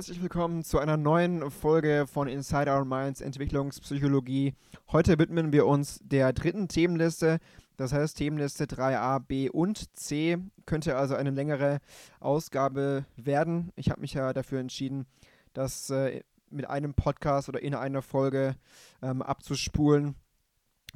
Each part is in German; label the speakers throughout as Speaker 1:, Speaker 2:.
Speaker 1: Herzlich willkommen zu einer neuen Folge von Inside Our Minds Entwicklungspsychologie. Heute widmen wir uns der dritten Themenliste, das heißt Themenliste 3a, B und C. Könnte also eine längere Ausgabe werden. Ich habe mich ja dafür entschieden, das äh, mit einem Podcast oder in einer Folge ähm, abzuspulen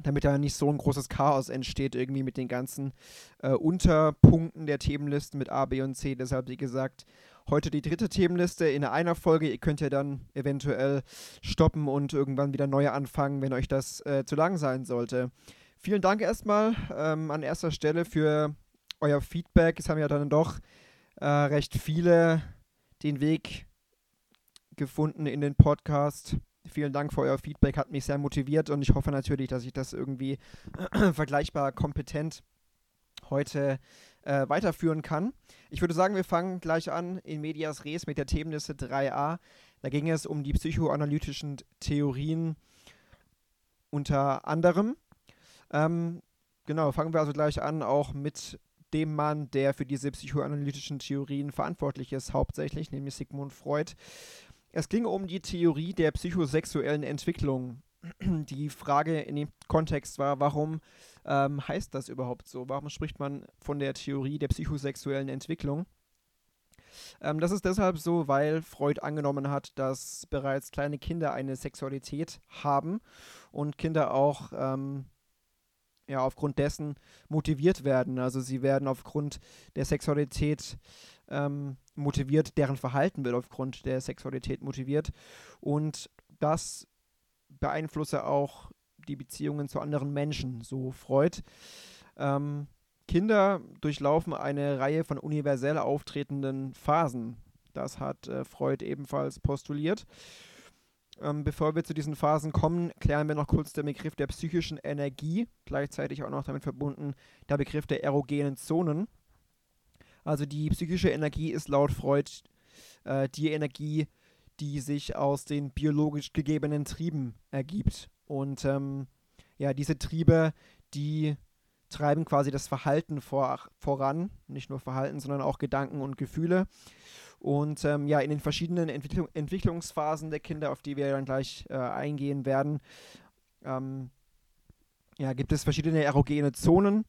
Speaker 1: damit da nicht so ein großes Chaos entsteht, irgendwie mit den ganzen äh, Unterpunkten der Themenlisten mit A, B und C. Deshalb, wie gesagt, heute die dritte Themenliste in einer Folge. Ihr könnt ja dann eventuell stoppen und irgendwann wieder neu anfangen, wenn euch das äh, zu lang sein sollte. Vielen Dank erstmal ähm, an erster Stelle für euer Feedback. Es haben ja dann doch äh, recht viele den Weg gefunden in den Podcast. Vielen Dank für euer Feedback, hat mich sehr motiviert und ich hoffe natürlich, dass ich das irgendwie vergleichbar kompetent heute äh, weiterführen kann. Ich würde sagen, wir fangen gleich an in Medias Res mit der Themenliste 3a. Da ging es um die psychoanalytischen Theorien unter anderem. Ähm, genau, fangen wir also gleich an, auch mit dem Mann, der für diese psychoanalytischen Theorien verantwortlich ist, hauptsächlich, nämlich Sigmund Freud. Es ging um die Theorie der psychosexuellen Entwicklung. Die Frage in dem Kontext war, warum ähm, heißt das überhaupt so? Warum spricht man von der Theorie der psychosexuellen Entwicklung? Ähm, das ist deshalb so, weil Freud angenommen hat, dass bereits kleine Kinder eine Sexualität haben und Kinder auch ähm, ja, aufgrund dessen motiviert werden. Also sie werden aufgrund der Sexualität ähm, motiviert, deren Verhalten wird aufgrund der Sexualität motiviert. Und das beeinflusse auch die Beziehungen zu anderen Menschen, so Freud. Ähm, Kinder durchlaufen eine Reihe von universell auftretenden Phasen. Das hat äh, Freud ebenfalls postuliert. Ähm, bevor wir zu diesen Phasen kommen, klären wir noch kurz den Begriff der psychischen Energie, gleichzeitig auch noch damit verbunden der Begriff der erogenen Zonen. Also die psychische Energie ist laut Freud äh, die Energie, die sich aus den biologisch gegebenen Trieben ergibt. Und ähm, ja, diese Triebe, die treiben quasi das Verhalten vor, voran, nicht nur Verhalten, sondern auch Gedanken und Gefühle. Und ähm, ja, in den verschiedenen Entwicklung, Entwicklungsphasen der Kinder, auf die wir dann gleich äh, eingehen werden, ähm, ja, gibt es verschiedene erogene Zonen,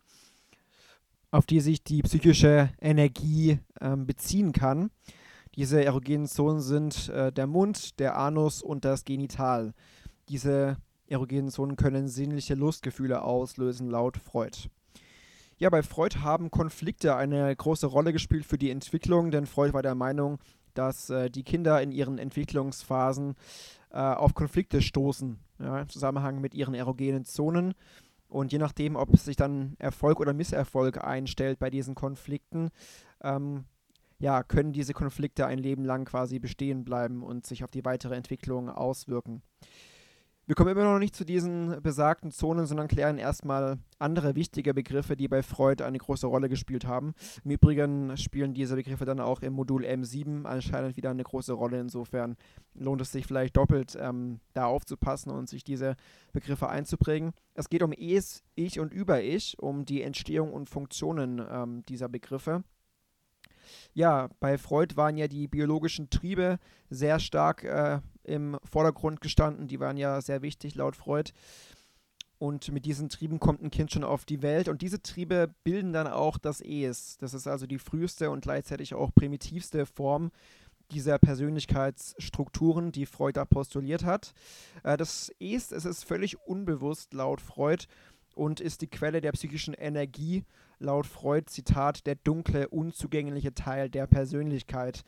Speaker 1: auf die sich die psychische Energie ähm, beziehen kann. Diese erogenen Zonen sind äh, der Mund, der Anus und das Genital. Diese erogenen Zonen können sinnliche Lustgefühle auslösen, laut Freud. Ja, bei Freud haben Konflikte eine große Rolle gespielt für die Entwicklung, denn Freud war der Meinung, dass äh, die Kinder in ihren Entwicklungsphasen äh, auf Konflikte stoßen, ja, im Zusammenhang mit ihren erogenen Zonen. Und je nachdem, ob sich dann Erfolg oder Misserfolg einstellt bei diesen Konflikten, ähm, ja, können diese Konflikte ein Leben lang quasi bestehen bleiben und sich auf die weitere Entwicklung auswirken. Wir kommen immer noch nicht zu diesen besagten Zonen, sondern klären erstmal andere wichtige Begriffe, die bei Freud eine große Rolle gespielt haben. Im Übrigen spielen diese Begriffe dann auch im Modul M7 anscheinend wieder eine große Rolle. Insofern lohnt es sich vielleicht doppelt, ähm, da aufzupassen und sich diese Begriffe einzuprägen. Es geht um Es, Ich und Über-Ich, um die Entstehung und Funktionen ähm, dieser Begriffe. Ja, bei Freud waren ja die biologischen Triebe sehr stark äh, im Vordergrund gestanden. Die waren ja sehr wichtig laut Freud. Und mit diesen Trieben kommt ein Kind schon auf die Welt. Und diese Triebe bilden dann auch das Es. Das ist also die früheste und gleichzeitig auch primitivste Form dieser Persönlichkeitsstrukturen, die Freud da postuliert hat. Äh, das Es, es ist völlig unbewusst laut Freud und ist die Quelle der psychischen Energie, laut Freud, Zitat, der dunkle, unzugängliche Teil der Persönlichkeit.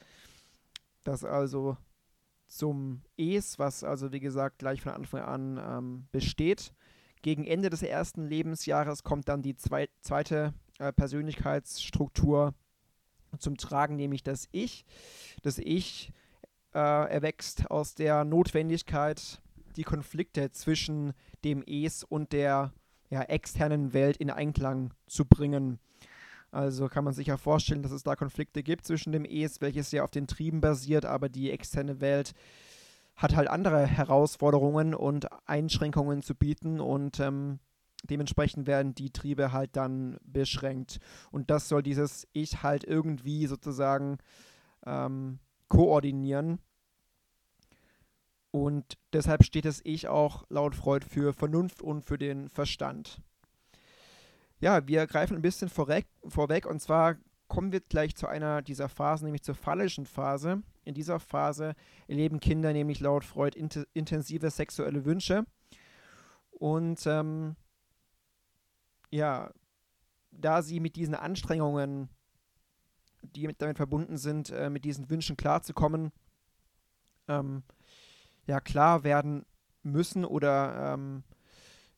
Speaker 1: Das also zum Es, was also wie gesagt gleich von Anfang an ähm, besteht. Gegen Ende des ersten Lebensjahres kommt dann die zwei, zweite äh, Persönlichkeitsstruktur zum Tragen, nämlich das Ich. Das Ich äh, erwächst aus der Notwendigkeit, die Konflikte zwischen dem Es und der ja, externen Welt in Einklang zu bringen. Also kann man sich ja vorstellen, dass es da Konflikte gibt zwischen dem Es, welches ja auf den Trieben basiert, aber die externe Welt hat halt andere Herausforderungen und Einschränkungen zu bieten und ähm, dementsprechend werden die Triebe halt dann beschränkt. Und das soll dieses Ich halt irgendwie sozusagen ähm, koordinieren. Und deshalb steht das Ich auch laut Freud für Vernunft und für den Verstand. Ja, wir greifen ein bisschen vorweg, vorweg und zwar kommen wir gleich zu einer dieser Phasen, nämlich zur phallischen Phase. In dieser Phase erleben Kinder nämlich laut Freud int intensive sexuelle Wünsche. Und ähm, ja, da sie mit diesen Anstrengungen, die mit, damit verbunden sind, äh, mit diesen Wünschen klarzukommen, ähm, ja, klar werden müssen oder ähm,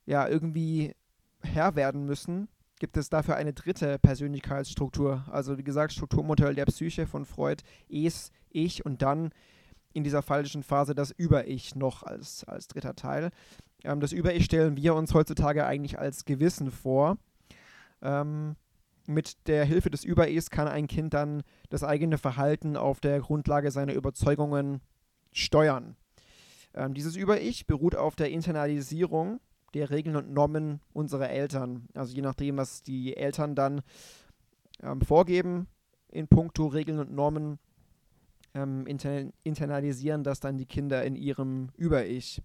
Speaker 1: ja, irgendwie Herr werden müssen, gibt es dafür eine dritte Persönlichkeitsstruktur. Also wie gesagt, Strukturmodell der Psyche von Freud, Es, Ich und dann in dieser fallischen Phase das Über-Ich noch als, als dritter Teil. Ähm, das Über-Ich stellen wir uns heutzutage eigentlich als Gewissen vor. Ähm, mit der Hilfe des Über-Ichs kann ein Kind dann das eigene Verhalten auf der Grundlage seiner Überzeugungen steuern. Ähm, dieses Über-Ich beruht auf der Internalisierung der Regeln und Normen unserer Eltern. Also je nachdem, was die Eltern dann ähm, vorgeben in puncto Regeln und Normen, ähm, inter internalisieren das dann die Kinder in ihrem Über-Ich.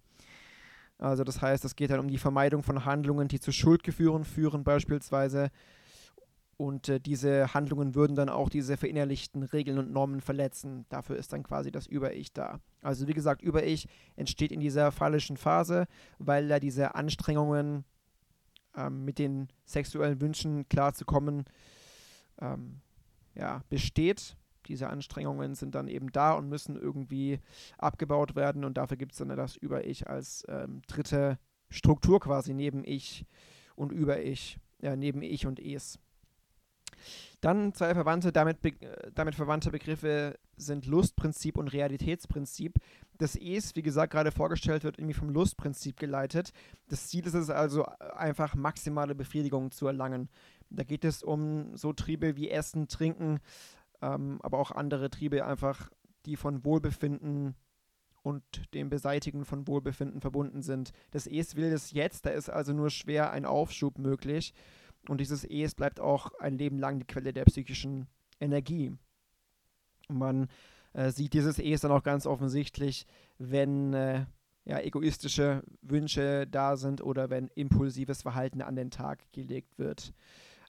Speaker 1: Also das heißt, es geht dann um die Vermeidung von Handlungen, die zu Schuldgefühlen führen beispielsweise. Und äh, diese Handlungen würden dann auch diese verinnerlichten Regeln und Normen verletzen. Dafür ist dann quasi das Über-Ich da. Also wie gesagt, Über-Ich entsteht in dieser phallischen Phase, weil da diese Anstrengungen ähm, mit den sexuellen Wünschen klarzukommen ähm, ja, besteht. Diese Anstrengungen sind dann eben da und müssen irgendwie abgebaut werden und dafür gibt es dann das Über-Ich als ähm, dritte Struktur quasi neben Ich und Über-Ich, äh, neben Ich und Es. Dann zwei verwandte, damit, damit verwandte Begriffe sind Lustprinzip und Realitätsprinzip. Das Es, wie gesagt, gerade vorgestellt wird, irgendwie vom Lustprinzip geleitet. Das Ziel ist es also, einfach maximale Befriedigung zu erlangen. Da geht es um so Triebe wie Essen, Trinken, ähm, aber auch andere Triebe einfach, die von Wohlbefinden und dem Beseitigen von Wohlbefinden verbunden sind. Das Es will es jetzt, da ist also nur schwer ein Aufschub möglich. Und dieses Es bleibt auch ein Leben lang die Quelle der psychischen Energie. Man äh, sieht dieses Es dann auch ganz offensichtlich, wenn äh, ja, egoistische Wünsche da sind oder wenn impulsives Verhalten an den Tag gelegt wird.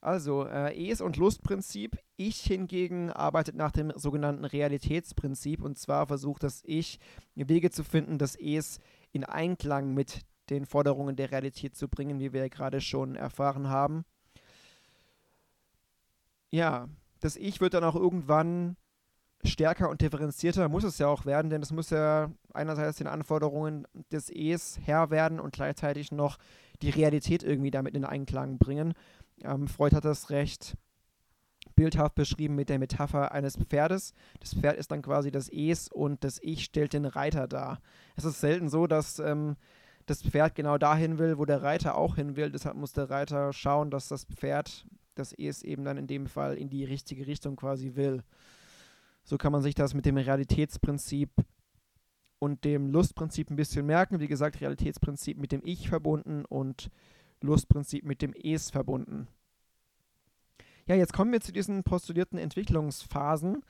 Speaker 1: Also, äh, Es- und Lustprinzip. Ich hingegen arbeitet nach dem sogenannten Realitätsprinzip und zwar versucht das Ich, Wege zu finden, das Es in Einklang mit den Forderungen der Realität zu bringen, wie wir ja gerade schon erfahren haben ja, das Ich wird dann auch irgendwann stärker und differenzierter, muss es ja auch werden, denn es muss ja einerseits den Anforderungen des Es Herr werden und gleichzeitig noch die Realität irgendwie damit in Einklang bringen. Ähm, Freud hat das recht bildhaft beschrieben mit der Metapher eines Pferdes. Das Pferd ist dann quasi das Es und das Ich stellt den Reiter dar. Es ist selten so, dass ähm, das Pferd genau dahin will, wo der Reiter auch hin will. Deshalb muss der Reiter schauen, dass das Pferd dass es eben dann in dem Fall in die richtige Richtung quasi will. So kann man sich das mit dem Realitätsprinzip und dem Lustprinzip ein bisschen merken. Wie gesagt, Realitätsprinzip mit dem Ich verbunden und Lustprinzip mit dem Es verbunden. Ja, jetzt kommen wir zu diesen postulierten Entwicklungsphasen,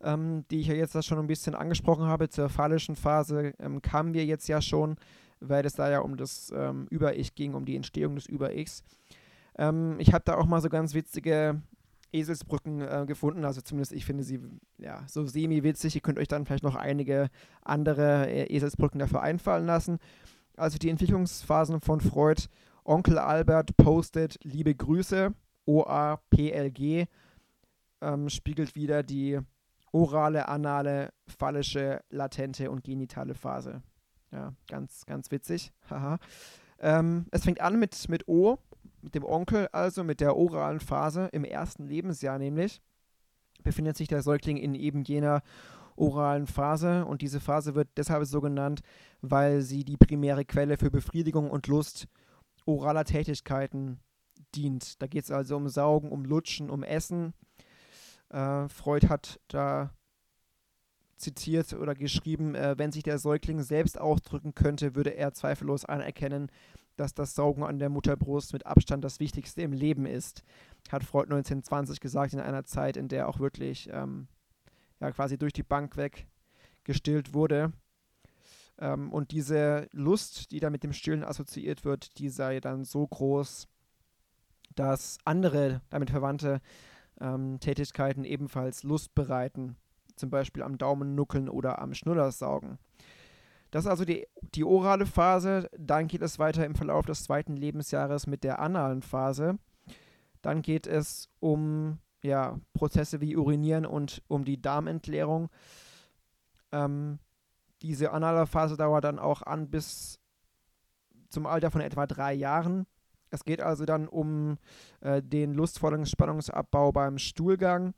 Speaker 1: ähm, die ich ja jetzt schon ein bisschen angesprochen habe. Zur phallischen Phase ähm, kamen wir jetzt ja schon, weil es da ja um das ähm, Über-Ich ging, um die Entstehung des Über-Ichs. Ähm, ich habe da auch mal so ganz witzige Eselsbrücken äh, gefunden. Also zumindest ich finde sie ja so semi-witzig. Ihr könnt euch dann vielleicht noch einige andere äh, Eselsbrücken dafür einfallen lassen. Also die Entwicklungsphasen von Freud. Onkel Albert postet liebe Grüße, OAPLG, ähm, spiegelt wieder die orale, anale, phallische, latente und genitale Phase. Ja, ganz, ganz witzig. Haha. ähm, es fängt an mit, mit O, mit dem Onkel, also mit der oralen Phase im ersten Lebensjahr nämlich, befindet sich der Säugling in eben jener oralen Phase und diese Phase wird deshalb so genannt, weil sie die primäre Quelle für Befriedigung und Lust oraler Tätigkeiten dient. Da geht es also um Saugen, um Lutschen, um Essen. Äh, Freud hat da zitiert oder geschrieben, äh, wenn sich der Säugling selbst ausdrücken könnte, würde er zweifellos anerkennen, dass das Saugen an der Mutterbrust mit Abstand das Wichtigste im Leben ist, hat Freud 1920 gesagt, in einer Zeit, in der auch wirklich ähm, ja, quasi durch die Bank weg gestillt wurde. Ähm, und diese Lust, die da mit dem Stillen assoziiert wird, die sei dann so groß, dass andere damit verwandte ähm, Tätigkeiten ebenfalls Lust bereiten, zum Beispiel am Daumen nuckeln oder am Schnullersaugen. Das ist also die, die orale Phase. Dann geht es weiter im Verlauf des zweiten Lebensjahres mit der analen Phase. Dann geht es um ja, Prozesse wie Urinieren und um die Darmentleerung. Ähm, diese anale Phase dauert dann auch an bis zum Alter von etwa drei Jahren. Es geht also dann um äh, den lustvollen Spannungsabbau beim Stuhlgang.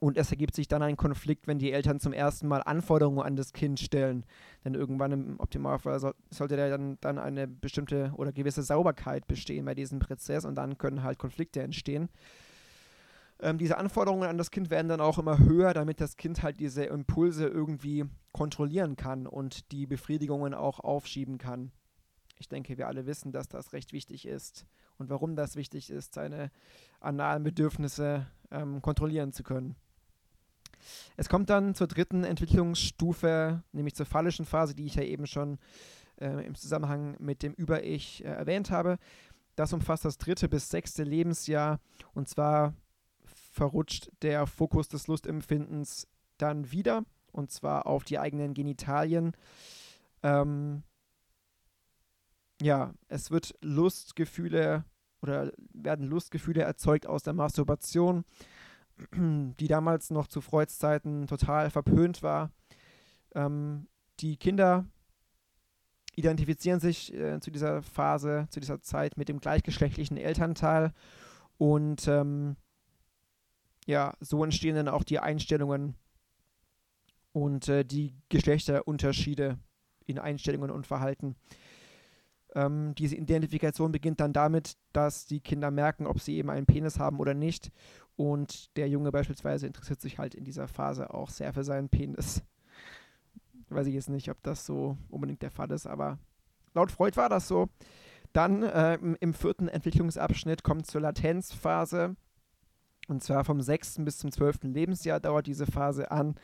Speaker 1: Und es ergibt sich dann ein Konflikt, wenn die Eltern zum ersten Mal Anforderungen an das Kind stellen. Denn irgendwann im Optimalfall so, sollte da dann, dann eine bestimmte oder gewisse Sauberkeit bestehen bei diesem Prozess und dann können halt Konflikte entstehen. Ähm, diese Anforderungen an das Kind werden dann auch immer höher, damit das Kind halt diese Impulse irgendwie kontrollieren kann und die Befriedigungen auch aufschieben kann. Ich denke, wir alle wissen, dass das recht wichtig ist und warum das wichtig ist, seine analen Bedürfnisse ähm, kontrollieren zu können. Es kommt dann zur dritten Entwicklungsstufe, nämlich zur phallischen Phase, die ich ja eben schon äh, im Zusammenhang mit dem Über-Ich äh, erwähnt habe. Das umfasst das dritte bis sechste Lebensjahr und zwar verrutscht der Fokus des Lustempfindens dann wieder und zwar auf die eigenen Genitalien. Ähm, ja, es wird Lustgefühle oder werden Lustgefühle erzeugt aus der Masturbation, die damals noch zu Freuds Zeiten total verpönt war. Ähm, die Kinder identifizieren sich äh, zu dieser Phase, zu dieser Zeit mit dem gleichgeschlechtlichen Elternteil und ähm, ja, so entstehen dann auch die Einstellungen und äh, die Geschlechterunterschiede in Einstellungen und Verhalten. Ähm, diese Identifikation beginnt dann damit, dass die Kinder merken, ob sie eben einen Penis haben oder nicht. Und der Junge beispielsweise interessiert sich halt in dieser Phase auch sehr für seinen Penis. Weiß ich jetzt nicht, ob das so unbedingt der Fall ist, aber laut Freud war das so. Dann äh, im vierten Entwicklungsabschnitt kommt zur Latenzphase. Und zwar vom sechsten bis zum zwölften Lebensjahr dauert diese Phase an.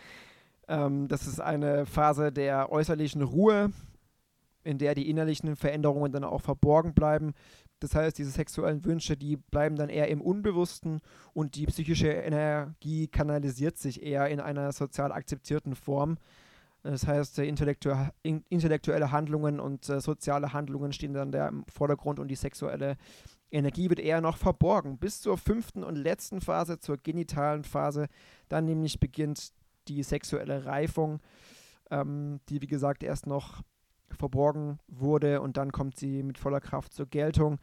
Speaker 1: Ähm, das ist eine Phase der äußerlichen Ruhe, in der die innerlichen Veränderungen dann auch verborgen bleiben. Das heißt, diese sexuellen Wünsche, die bleiben dann eher im Unbewussten und die psychische Energie kanalisiert sich eher in einer sozial akzeptierten Form. Das heißt, intellektuelle Handlungen und äh, soziale Handlungen stehen dann da im Vordergrund und die sexuelle Energie wird eher noch verborgen. Bis zur fünften und letzten Phase, zur genitalen Phase, dann nämlich beginnt die sexuelle Reifung, ähm, die wie gesagt erst noch verborgen wurde und dann kommt sie mit voller Kraft zur Geltung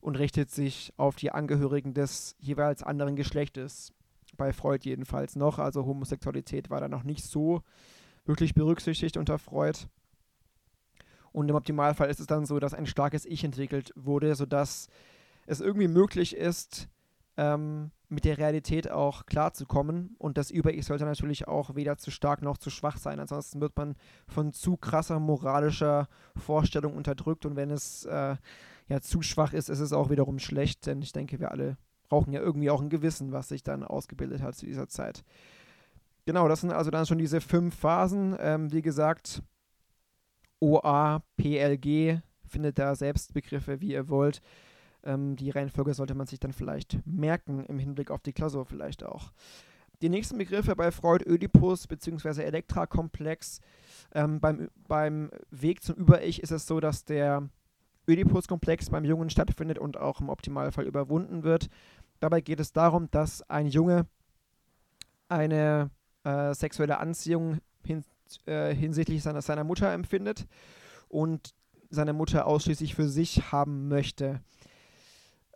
Speaker 1: und richtet sich auf die Angehörigen des jeweils anderen Geschlechtes. Bei Freud jedenfalls noch. Also Homosexualität war da noch nicht so wirklich berücksichtigt unter Freud. Und im Optimalfall ist es dann so, dass ein starkes Ich entwickelt wurde, sodass es irgendwie möglich ist, ähm, mit der Realität auch klarzukommen. Und das Über-Ich sollte natürlich auch weder zu stark noch zu schwach sein. Ansonsten wird man von zu krasser moralischer Vorstellung unterdrückt. Und wenn es äh, ja zu schwach ist, ist es auch wiederum schlecht. Denn ich denke, wir alle brauchen ja irgendwie auch ein Gewissen, was sich dann ausgebildet hat zu dieser Zeit. Genau, das sind also dann schon diese fünf Phasen. Ähm, wie gesagt, OA, PLG, findet da Selbstbegriffe, wie ihr wollt. Ähm, die Reihenfolge sollte man sich dann vielleicht merken, im Hinblick auf die Klausur vielleicht auch. Die nächsten Begriffe bei Freud, Ödipus bzw. Elektra-Komplex. Ähm, beim, beim Weg zum Über-Ich ist es so, dass der Ödipus-Komplex beim Jungen stattfindet und auch im Optimalfall überwunden wird. Dabei geht es darum, dass ein Junge eine äh, sexuelle Anziehung hin, äh, hinsichtlich seiner, seiner Mutter empfindet und seine Mutter ausschließlich für sich haben möchte.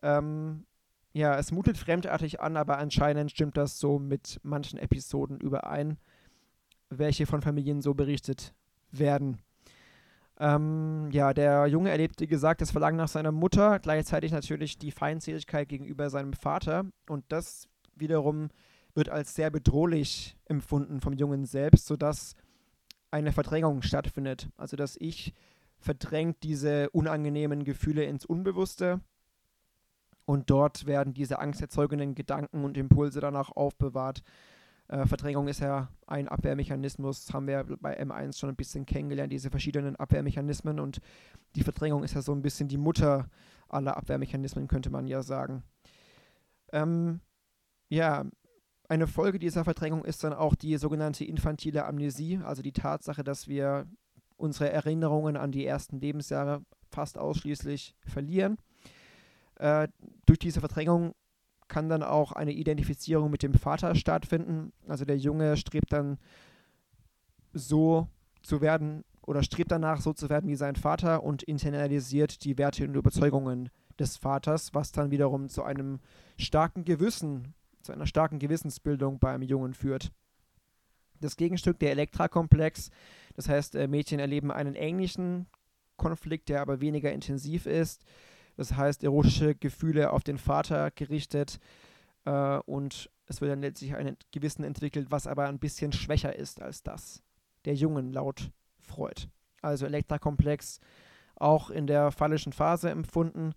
Speaker 1: Ähm, ja, es mutet fremdartig an, aber anscheinend stimmt das so mit manchen Episoden überein, welche von Familien so berichtet werden. Ähm, ja, der Junge erlebt, wie gesagt, das Verlangen nach seiner Mutter, gleichzeitig natürlich die Feindseligkeit gegenüber seinem Vater und das wiederum wird als sehr bedrohlich empfunden vom Jungen selbst, sodass eine Verdrängung stattfindet. Also das Ich verdrängt diese unangenehmen Gefühle ins Unbewusste und dort werden diese angsterzeugenden Gedanken und Impulse danach aufbewahrt, Äh, Verdrängung ist ja ein Abwehrmechanismus, haben wir bei M1 schon ein bisschen kennengelernt, diese verschiedenen Abwehrmechanismen. Und die Verdrängung ist ja so ein bisschen die Mutter aller Abwehrmechanismen, könnte man ja sagen. Ähm, ja, eine Folge dieser Verdrängung ist dann auch die sogenannte infantile Amnesie, also die Tatsache, dass wir unsere Erinnerungen an die ersten Lebensjahre fast ausschließlich verlieren. Äh, durch diese Verdrängung kann dann auch eine Identifizierung mit dem Vater stattfinden. Also der Junge strebt dann so zu werden oder strebt danach, so zu werden wie sein Vater und internalisiert die Werte und Überzeugungen des Vaters, was dann wiederum zu einem starken Gewissen, zu einer starken Gewissensbildung beim Jungen führt. Das Gegenstück, der Elektra-Komplex, das heißt, äh, Mädchen erleben einen ähnlichen Konflikt, der aber weniger intensiv ist. Das heißt, erotische Gefühle auf den Vater gerichtet äh, und es wird dann letztlich ein Gewissen entwickelt, was aber ein bisschen schwächer ist als das der Jungen laut Freud. Also Elektrakomplex auch in der phallischen Phase empfunden,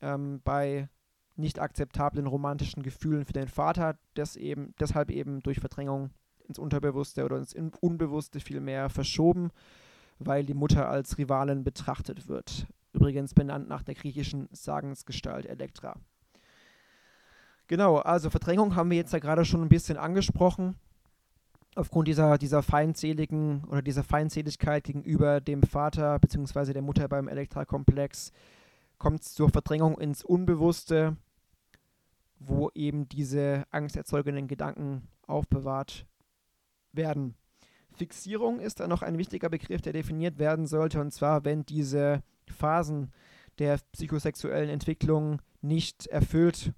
Speaker 1: ähm, bei nicht akzeptablen romantischen Gefühlen für den Vater, das eben, deshalb eben durch Verdrängung ins Unterbewusste oder ins Unbewusste vielmehr verschoben, weil die Mutter als Rivalin betrachtet wird. Übrigens benannt nach der griechischen Sagensgestalt Elektra. Genau, also Verdrängung haben wir jetzt ja gerade schon ein bisschen angesprochen. Aufgrund dieser, dieser feindseligen oder dieser Feindseligkeit gegenüber dem Vater bzw. der Mutter beim Elektra-Komplex kommt es zur Verdrängung ins Unbewusste, wo eben diese angsterzeugenden Gedanken aufbewahrt werden. Fixierung ist dann noch ein wichtiger Begriff, der definiert werden sollte, und zwar, wenn diese Phasen der psychosexuellen Entwicklung nicht erfüllt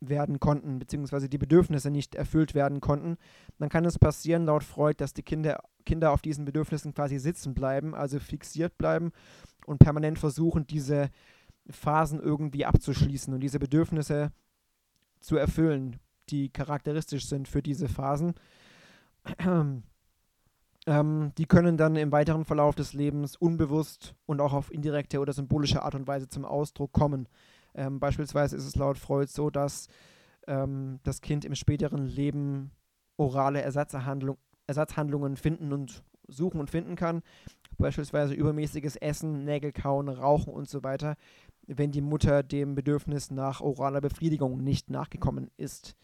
Speaker 1: werden konnten, beziehungsweise die Bedürfnisse nicht erfüllt werden konnten, dann kann es passieren, laut Freud, dass die Kinder, Kinder auf diesen Bedürfnissen quasi sitzen bleiben, also fixiert bleiben und permanent versuchen, diese Phasen irgendwie abzuschließen und diese Bedürfnisse zu erfüllen, die charakteristisch sind für diese Phasen. Ähm, die können dann im weiteren Verlauf des Lebens unbewusst und auch auf indirekte oder symbolische Art und Weise zum Ausdruck kommen. Ähm, beispielsweise ist es laut Freud so, dass ähm, das Kind im späteren Leben orale Ersatzhandlung, Ersatzhandlungen finden und suchen und finden kann. Beispielsweise übermäßiges Essen, Nägel kauen, Rauchen und so weiter, wenn die Mutter dem Bedürfnis nach oraler Befriedigung nicht nachgekommen ist.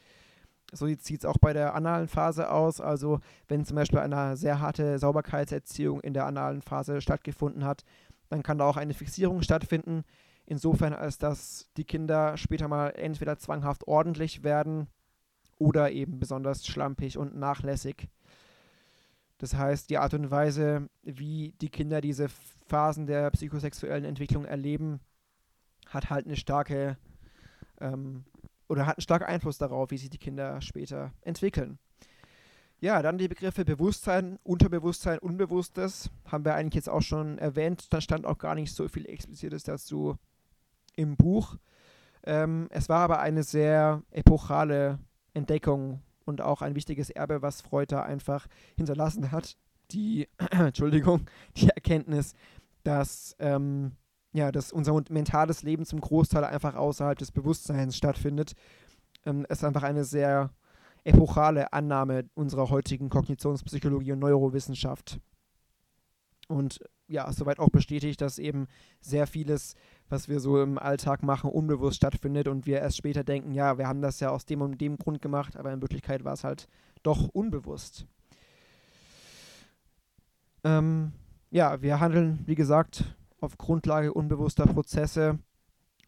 Speaker 1: So sieht es auch bei der analen Phase aus. Also wenn zum Beispiel eine sehr harte Sauberkeitserziehung in der analen Phase stattgefunden hat, dann kann da auch eine Fixierung stattfinden. Insofern, als dass die Kinder später mal entweder zwanghaft ordentlich werden oder eben besonders schlampig und nachlässig. Das heißt, die Art und Weise, wie die Kinder diese Phasen der psychosexuellen Entwicklung erleben, hat halt eine starke ähm, oder hat einen starken Einfluss darauf, wie sich die Kinder später entwickeln. Ja, dann die Begriffe Bewusstsein, Unterbewusstsein, Unbewusstes haben wir eigentlich jetzt auch schon erwähnt. Da stand auch gar nicht so viel Explizites dazu im Buch. Ähm, es war aber eine sehr epochale Entdeckung und auch ein wichtiges Erbe, was Freud da einfach hinterlassen hat. Die, Entschuldigung, die Erkenntnis, dass ähm, ja, dass unser mentales Leben zum Großteil einfach außerhalb des Bewusstseins stattfindet, ähm, ist einfach eine sehr epochale Annahme unserer heutigen Kognitionspsychologie und Neurowissenschaft. Und ja, soweit auch bestätigt, dass eben sehr vieles, was wir so im Alltag machen, unbewusst stattfindet und wir erst später denken, ja, wir haben das ja aus dem und dem Grund gemacht, aber in Wirklichkeit war es halt doch unbewusst. Ähm, ja, wir handeln, wie gesagt, auf Grundlage unbewusster Prozesse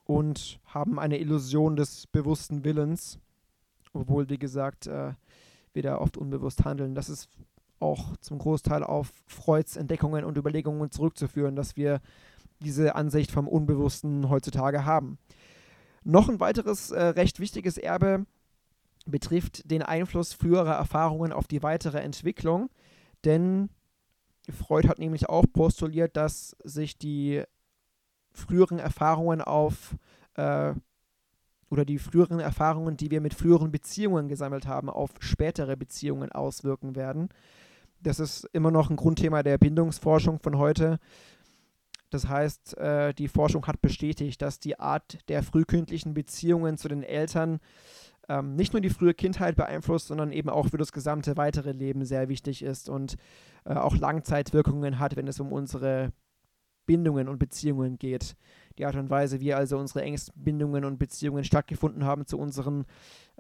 Speaker 1: und haben eine Illusion des bewussten Willens, obwohl, wie gesagt, äh, wir da oft unbewusst handeln. Das ist auch zum Großteil auf Freuds Entdeckungen und Überlegungen zurückzuführen, dass wir diese Ansicht vom Unbewussten heutzutage haben. Noch ein weiteres äh, recht wichtiges Erbe betrifft den Einfluss früherer Erfahrungen auf die weitere Entwicklung, denn Freud hat nämlich auch postuliert, dass sich die früheren Erfahrungen auf äh, oder die früheren Erfahrungen, die wir mit früheren Beziehungen gesammelt haben, auf spätere Beziehungen auswirken werden. Das ist immer noch ein Grundthema der Bindungsforschung von heute. Das heißt, äh, die Forschung hat bestätigt, dass die Art der frühkindlichen Beziehungen zu den Eltern ähm, nicht nur die frühe Kindheit beeinflusst, sondern eben auch für das gesamte weitere Leben sehr wichtig ist und äh, auch Langzeitwirkungen hat, wenn es um unsere Bindungen und Beziehungen geht. Die Art und Weise, wie also unsere engsten Bindungen und Beziehungen stattgefunden haben zu unseren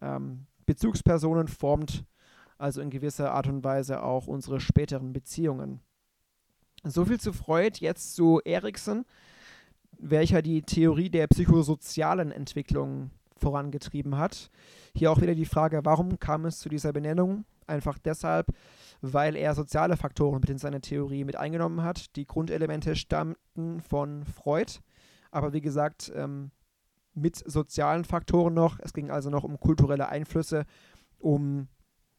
Speaker 1: ähm, Bezugspersonen, formt also in gewisser Art und Weise auch unsere späteren Beziehungen. So viel zu Freud, jetzt zu Erikson, welcher die Theorie der psychosozialen Entwicklung vorangetrieben hat. Hier auch wieder die Frage, warum kam es zu dieser Benennung? Einfach deshalb, weil er soziale Faktoren mit in seine Theorie mit eingenommen hat. Die Grundelemente stammten von Freud, aber wie gesagt, ähm, mit sozialen Faktoren noch. Es ging also noch um kulturelle Einflüsse, um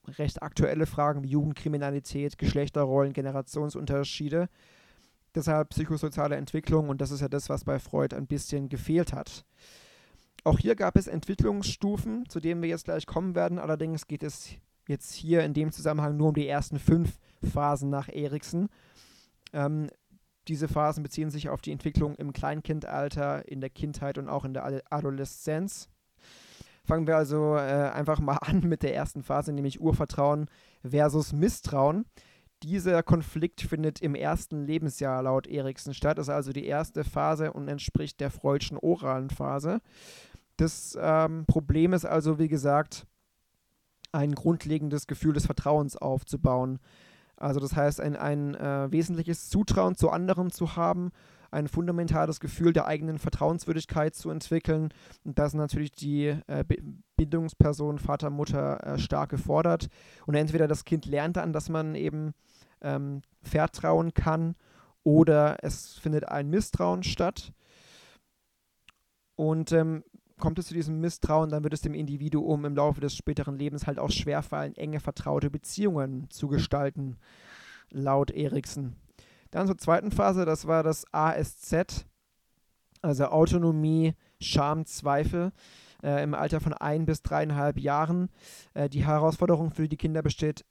Speaker 1: recht aktuelle Fragen wie Jugendkriminalität, Geschlechterrollen, Generationsunterschiede. Deshalb psychosoziale Entwicklung und das ist ja das, was bei Freud ein bisschen gefehlt hat. Auch hier gab es Entwicklungsstufen, zu denen wir jetzt gleich kommen werden. Allerdings geht es jetzt hier in dem Zusammenhang nur um die ersten fünf Phasen nach Erikson. Ähm, diese Phasen beziehen sich auf die Entwicklung im Kleinkindalter, in der Kindheit und auch in der Adoleszenz. Fangen wir also äh, einfach mal an mit der ersten Phase, nämlich Urvertrauen versus Misstrauen. Dieser Konflikt findet im ersten Lebensjahr laut Erikson statt, ist also die erste Phase und entspricht der freudschen oralen Phase. Das ähm, Problem ist also, wie gesagt, ein grundlegendes Gefühl des Vertrauens aufzubauen. Also das heißt, ein, ein äh, wesentliches Zutrauen zu anderen zu haben, ein fundamentales Gefühl der eigenen Vertrauenswürdigkeit zu entwickeln. Und das natürlich die äh, Bindungsperson Vater, Mutter äh, stark gefordert. Und entweder das Kind lernt dann, dass man eben ähm, vertrauen kann, oder es findet ein Misstrauen statt. Und ähm, kommt es zu diesem Misstrauen, dann wird es dem Individuum im Laufe des späteren Lebens halt auch schwerfallen, enge, vertraute Beziehungen zu gestalten, laut Erikson. Dann zur zweiten Phase, das war das ASZ, also Autonomie, Scham, Zweifel. Äh, im Alter von ein bis dreieinhalb Jahren. Äh, die Herausforderung für die Kinder besteht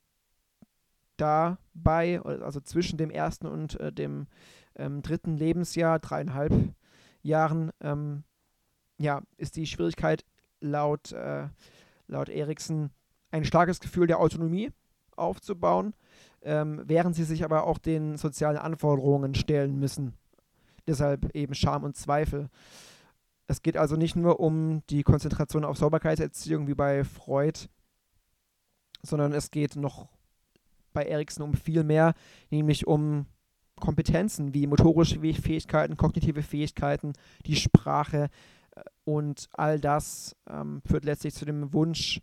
Speaker 1: dabei, also zwischen dem ersten und äh, dem ähm, dritten Lebensjahr, dreieinhalb Jahren, ähm, ja, ist die Schwierigkeit laut, äh, laut Erikson ein starkes Gefühl der Autonomie aufzubauen, ähm, während sie sich aber auch den sozialen Anforderungen stellen müssen. Deshalb eben Scham und Zweifel. Es geht also nicht nur um die Konzentration auf Sauberkeitserziehung wie bei Freud, sondern es geht noch bei Erikson um viel mehr, nämlich um Kompetenzen wie motorische Fähigkeiten, kognitive Fähigkeiten, die Sprache, und all das ähm, führt letztlich zu dem Wunsch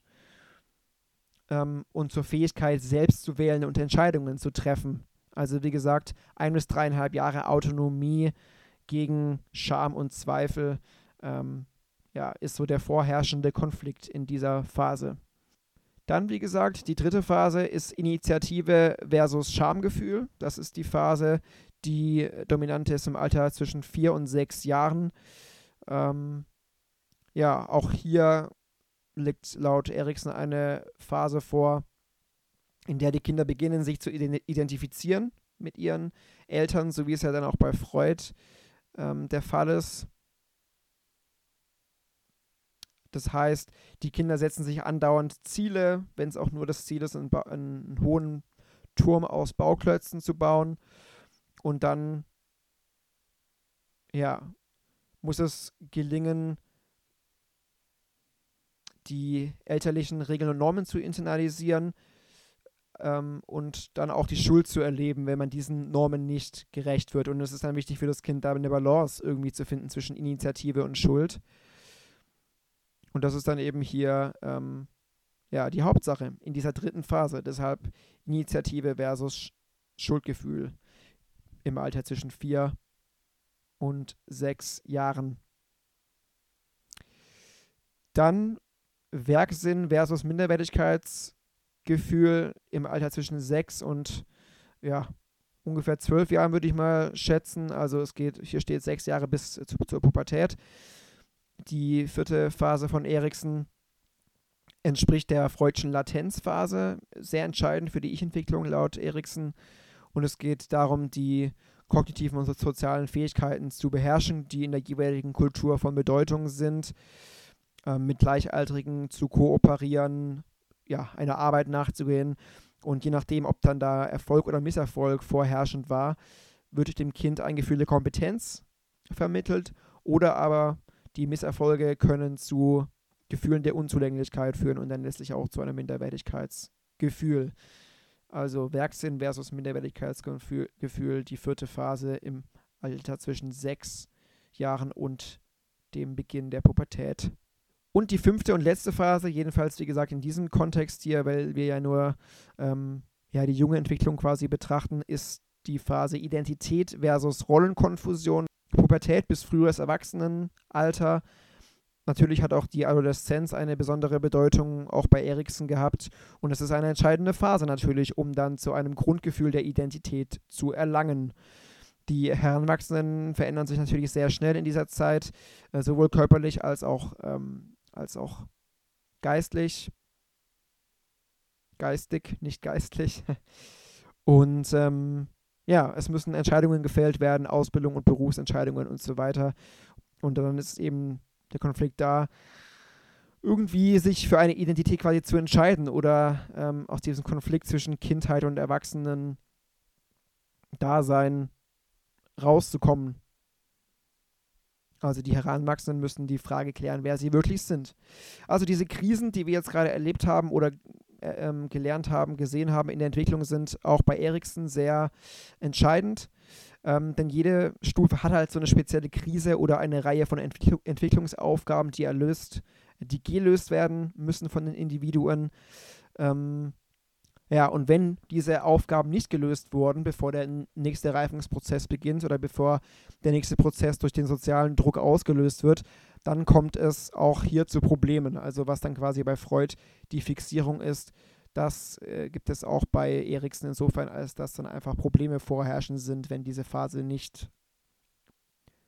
Speaker 1: ähm, und zur Fähigkeit, selbst zu wählen und Entscheidungen zu treffen. Also wie gesagt, ein bis dreieinhalb Jahre Autonomie gegen Scham und Zweifel ähm, ja, ist so der vorherrschende Konflikt in dieser Phase. Dann, wie gesagt, die dritte Phase ist Initiative versus Schamgefühl. Das ist die Phase, die dominant ist im Alter zwischen vier und sechs Jahren. Ähm, ja, auch hier liegt laut Erikson eine Phase vor, in der die Kinder beginnen, sich zu identifizieren mit ihren Eltern, so wie es ja dann auch bei Freud ähm, der Fall ist. Das heißt, die Kinder setzen sich andauernd Ziele, wenn es auch nur das Ziel ist, einen, einen hohen Turm aus Bauklötzen zu bauen. Und dann, ja, muss es gelingen, die elterlichen Regeln und Normen zu internalisieren ähm, und dann auch die Schuld zu erleben, wenn man diesen Normen nicht gerecht wird. Und es ist dann wichtig für das Kind, da eine Balance irgendwie zu finden zwischen Initiative und Schuld. Und das ist dann eben hier ähm, ja, die Hauptsache in dieser dritten Phase. Deshalb Initiative versus Schuldgefühl im Alter zwischen vier und sechs Jahren. Dann Werksinn versus Minderwertigkeitsgefühl im Alter zwischen sechs und ja, ungefähr zwölf Jahren, würde ich mal schätzen. Also es geht, hier steht sechs Jahre bis zu, zur Pubertät. Die vierte Phase von Erikson entspricht der freudschen Latenzphase, sehr entscheidend für die Ich-Entwicklung laut Erikson. Und es geht darum, die kognitiven und sozialen Fähigkeiten zu beherrschen, die in der jeweiligen Kultur von Bedeutung sind. äh, mit Gleichaltrigen zu kooperieren, ja, einer Arbeit nachzugehen. Und je nachdem, ob dann da Erfolg oder Misserfolg vorherrschend war, wird dem Kind ein Gefühl der Kompetenz vermittelt oder aber die Misserfolge können zu Gefühlen der Unzulänglichkeit führen und dann letztlich auch zu einem Minderwertigkeitsgefühl. Also Werksinn versus Minderwertigkeitsgefühl, die vierte Phase im Alter zwischen sechs Jahren und dem Beginn der Pubertät. Und die fünfte und letzte Phase, jedenfalls wie gesagt in diesem Kontext hier, weil wir ja nur ähm, ja, die junge Entwicklung quasi betrachten, ist die Phase Identität versus Rollenkonfusion. Pubertät bis frühes Erwachsenenalter. Natürlich hat auch die Adoleszenz eine besondere Bedeutung auch bei Erikson gehabt und es ist eine entscheidende Phase natürlich, um dann zu einem Grundgefühl der Identität zu erlangen. Die Heranwachsenden verändern sich natürlich sehr schnell in dieser Zeit, äh, sowohl körperlich als auch, ähm, als auch geistlich. Geistig, nicht geistlich. Und ähm, ja, es müssen Entscheidungen gefällt werden, Ausbildung und Berufsentscheidungen und so weiter. Und dann ist eben der Konflikt da, irgendwie sich für eine Identität quasi zu entscheiden oder ähm, aus diesem Konflikt zwischen Kindheit und Erwachsenen-Dasein rauszukommen. Also die Heranwachsenden müssen die Frage klären, wer sie wirklich sind. Also diese Krisen, die wir jetzt gerade erlebt haben oder ähm, gelernt haben, gesehen haben in der Entwicklung, sind auch bei Ericsson sehr entscheidend. Ähm, denn jede Stufe hat halt so eine spezielle Krise oder eine Reihe von Entwickl Entwicklungsaufgaben, die erlöst, die gelöst werden müssen von den Individuen. Ähm, ja, und wenn diese Aufgaben nicht gelöst wurden, bevor der nächste Reifungsprozess beginnt oder bevor der nächste Prozess durch den sozialen Druck ausgelöst wird, dann kommt es auch hier zu Problemen. Also was dann quasi bei Freud die Fixierung ist, das äh, gibt es auch bei Eriksen insofern, als dass dann einfach Probleme vorherrschen sind, wenn diese Phase nicht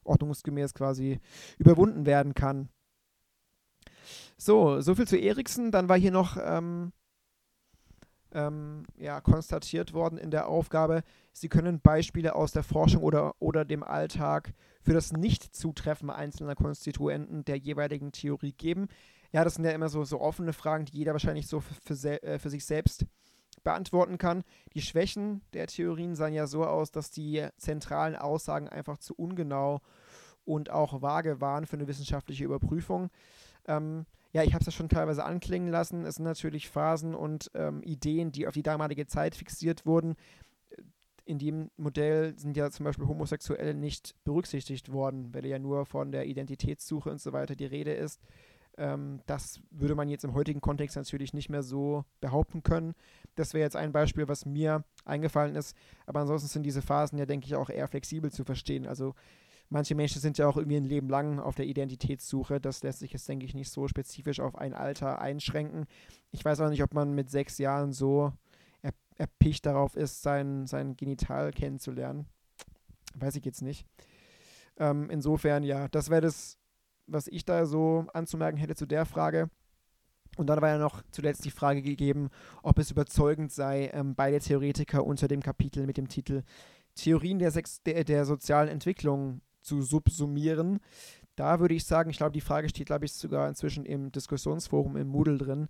Speaker 1: ordnungsgemäß quasi überwunden werden kann. So, soviel zu Eriksen. Dann war hier noch ähm, ähm, ja, konstatiert worden in der Aufgabe, Sie können Beispiele aus der Forschung oder, oder dem Alltag für das Nicht-Zutreffen einzelner Konstituenten der jeweiligen Theorie geben. Ja, das sind ja immer so, so offene Fragen, die jeder wahrscheinlich so für, für, äh, für sich selbst beantworten kann. Die Schwächen der Theorien sahen ja so aus, dass die zentralen Aussagen einfach zu ungenau und auch vage waren für eine wissenschaftliche Überprüfung. Ähm, ja, ich habe es ja schon teilweise anklingen lassen. Es sind natürlich Phasen und ähm, Ideen, die auf die damalige Zeit fixiert wurden. In dem Modell sind ja zum Beispiel Homosexuelle nicht berücksichtigt worden, weil ja nur von der Identitätssuche und so weiter die Rede ist. Ähm, das würde man jetzt im heutigen Kontext natürlich nicht mehr so behaupten können. Das wäre jetzt ein Beispiel, was mir eingefallen ist. Aber ansonsten sind diese Phasen ja, denke ich, auch eher flexibel zu verstehen. Also Manche Menschen sind ja auch irgendwie ein Leben lang auf der Identitätssuche. Das lässt sich jetzt, denke ich, nicht so spezifisch auf ein Alter einschränken. Ich weiß auch nicht, ob man mit sechs Jahren so er erpicht darauf ist, sein, sein Genital kennenzulernen. Weiß ich jetzt nicht. Ähm, insofern, ja, das wäre das, was ich da so anzumerken hätte zu der Frage. Und dann war ja noch zuletzt die Frage gegeben, ob es überzeugend sei, ähm, beide Theoretiker unter dem Kapitel mit dem Titel Theorien der, Sex der, der sozialen Entwicklung zu subsumieren. Da würde ich sagen, ich glaube, die Frage steht, glaube ich, sogar inzwischen im Diskussionsforum im Moodle drin,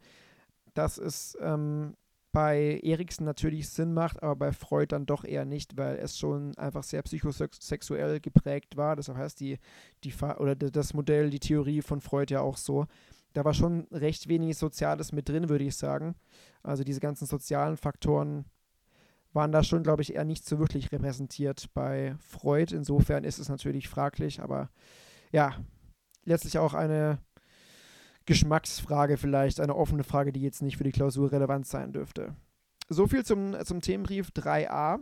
Speaker 1: dass es ähm, bei Eriksen natürlich Sinn macht, aber bei Freud dann doch eher nicht, weil es schon einfach sehr psychosexuell geprägt war. Das heißt, die, die oder das Modell, die Theorie von Freud ja auch so. Da war schon recht wenig Soziales mit drin, würde ich sagen. Also diese ganzen sozialen Faktoren waren da schon, glaube ich, eher nicht so wirklich repräsentiert bei Freud. Insofern ist es natürlich fraglich, aber ja, letztlich auch eine Geschmacksfrage vielleicht, eine offene Frage, die jetzt nicht für die Klausur relevant sein dürfte. So viel zum, zum Themenbrief 3a.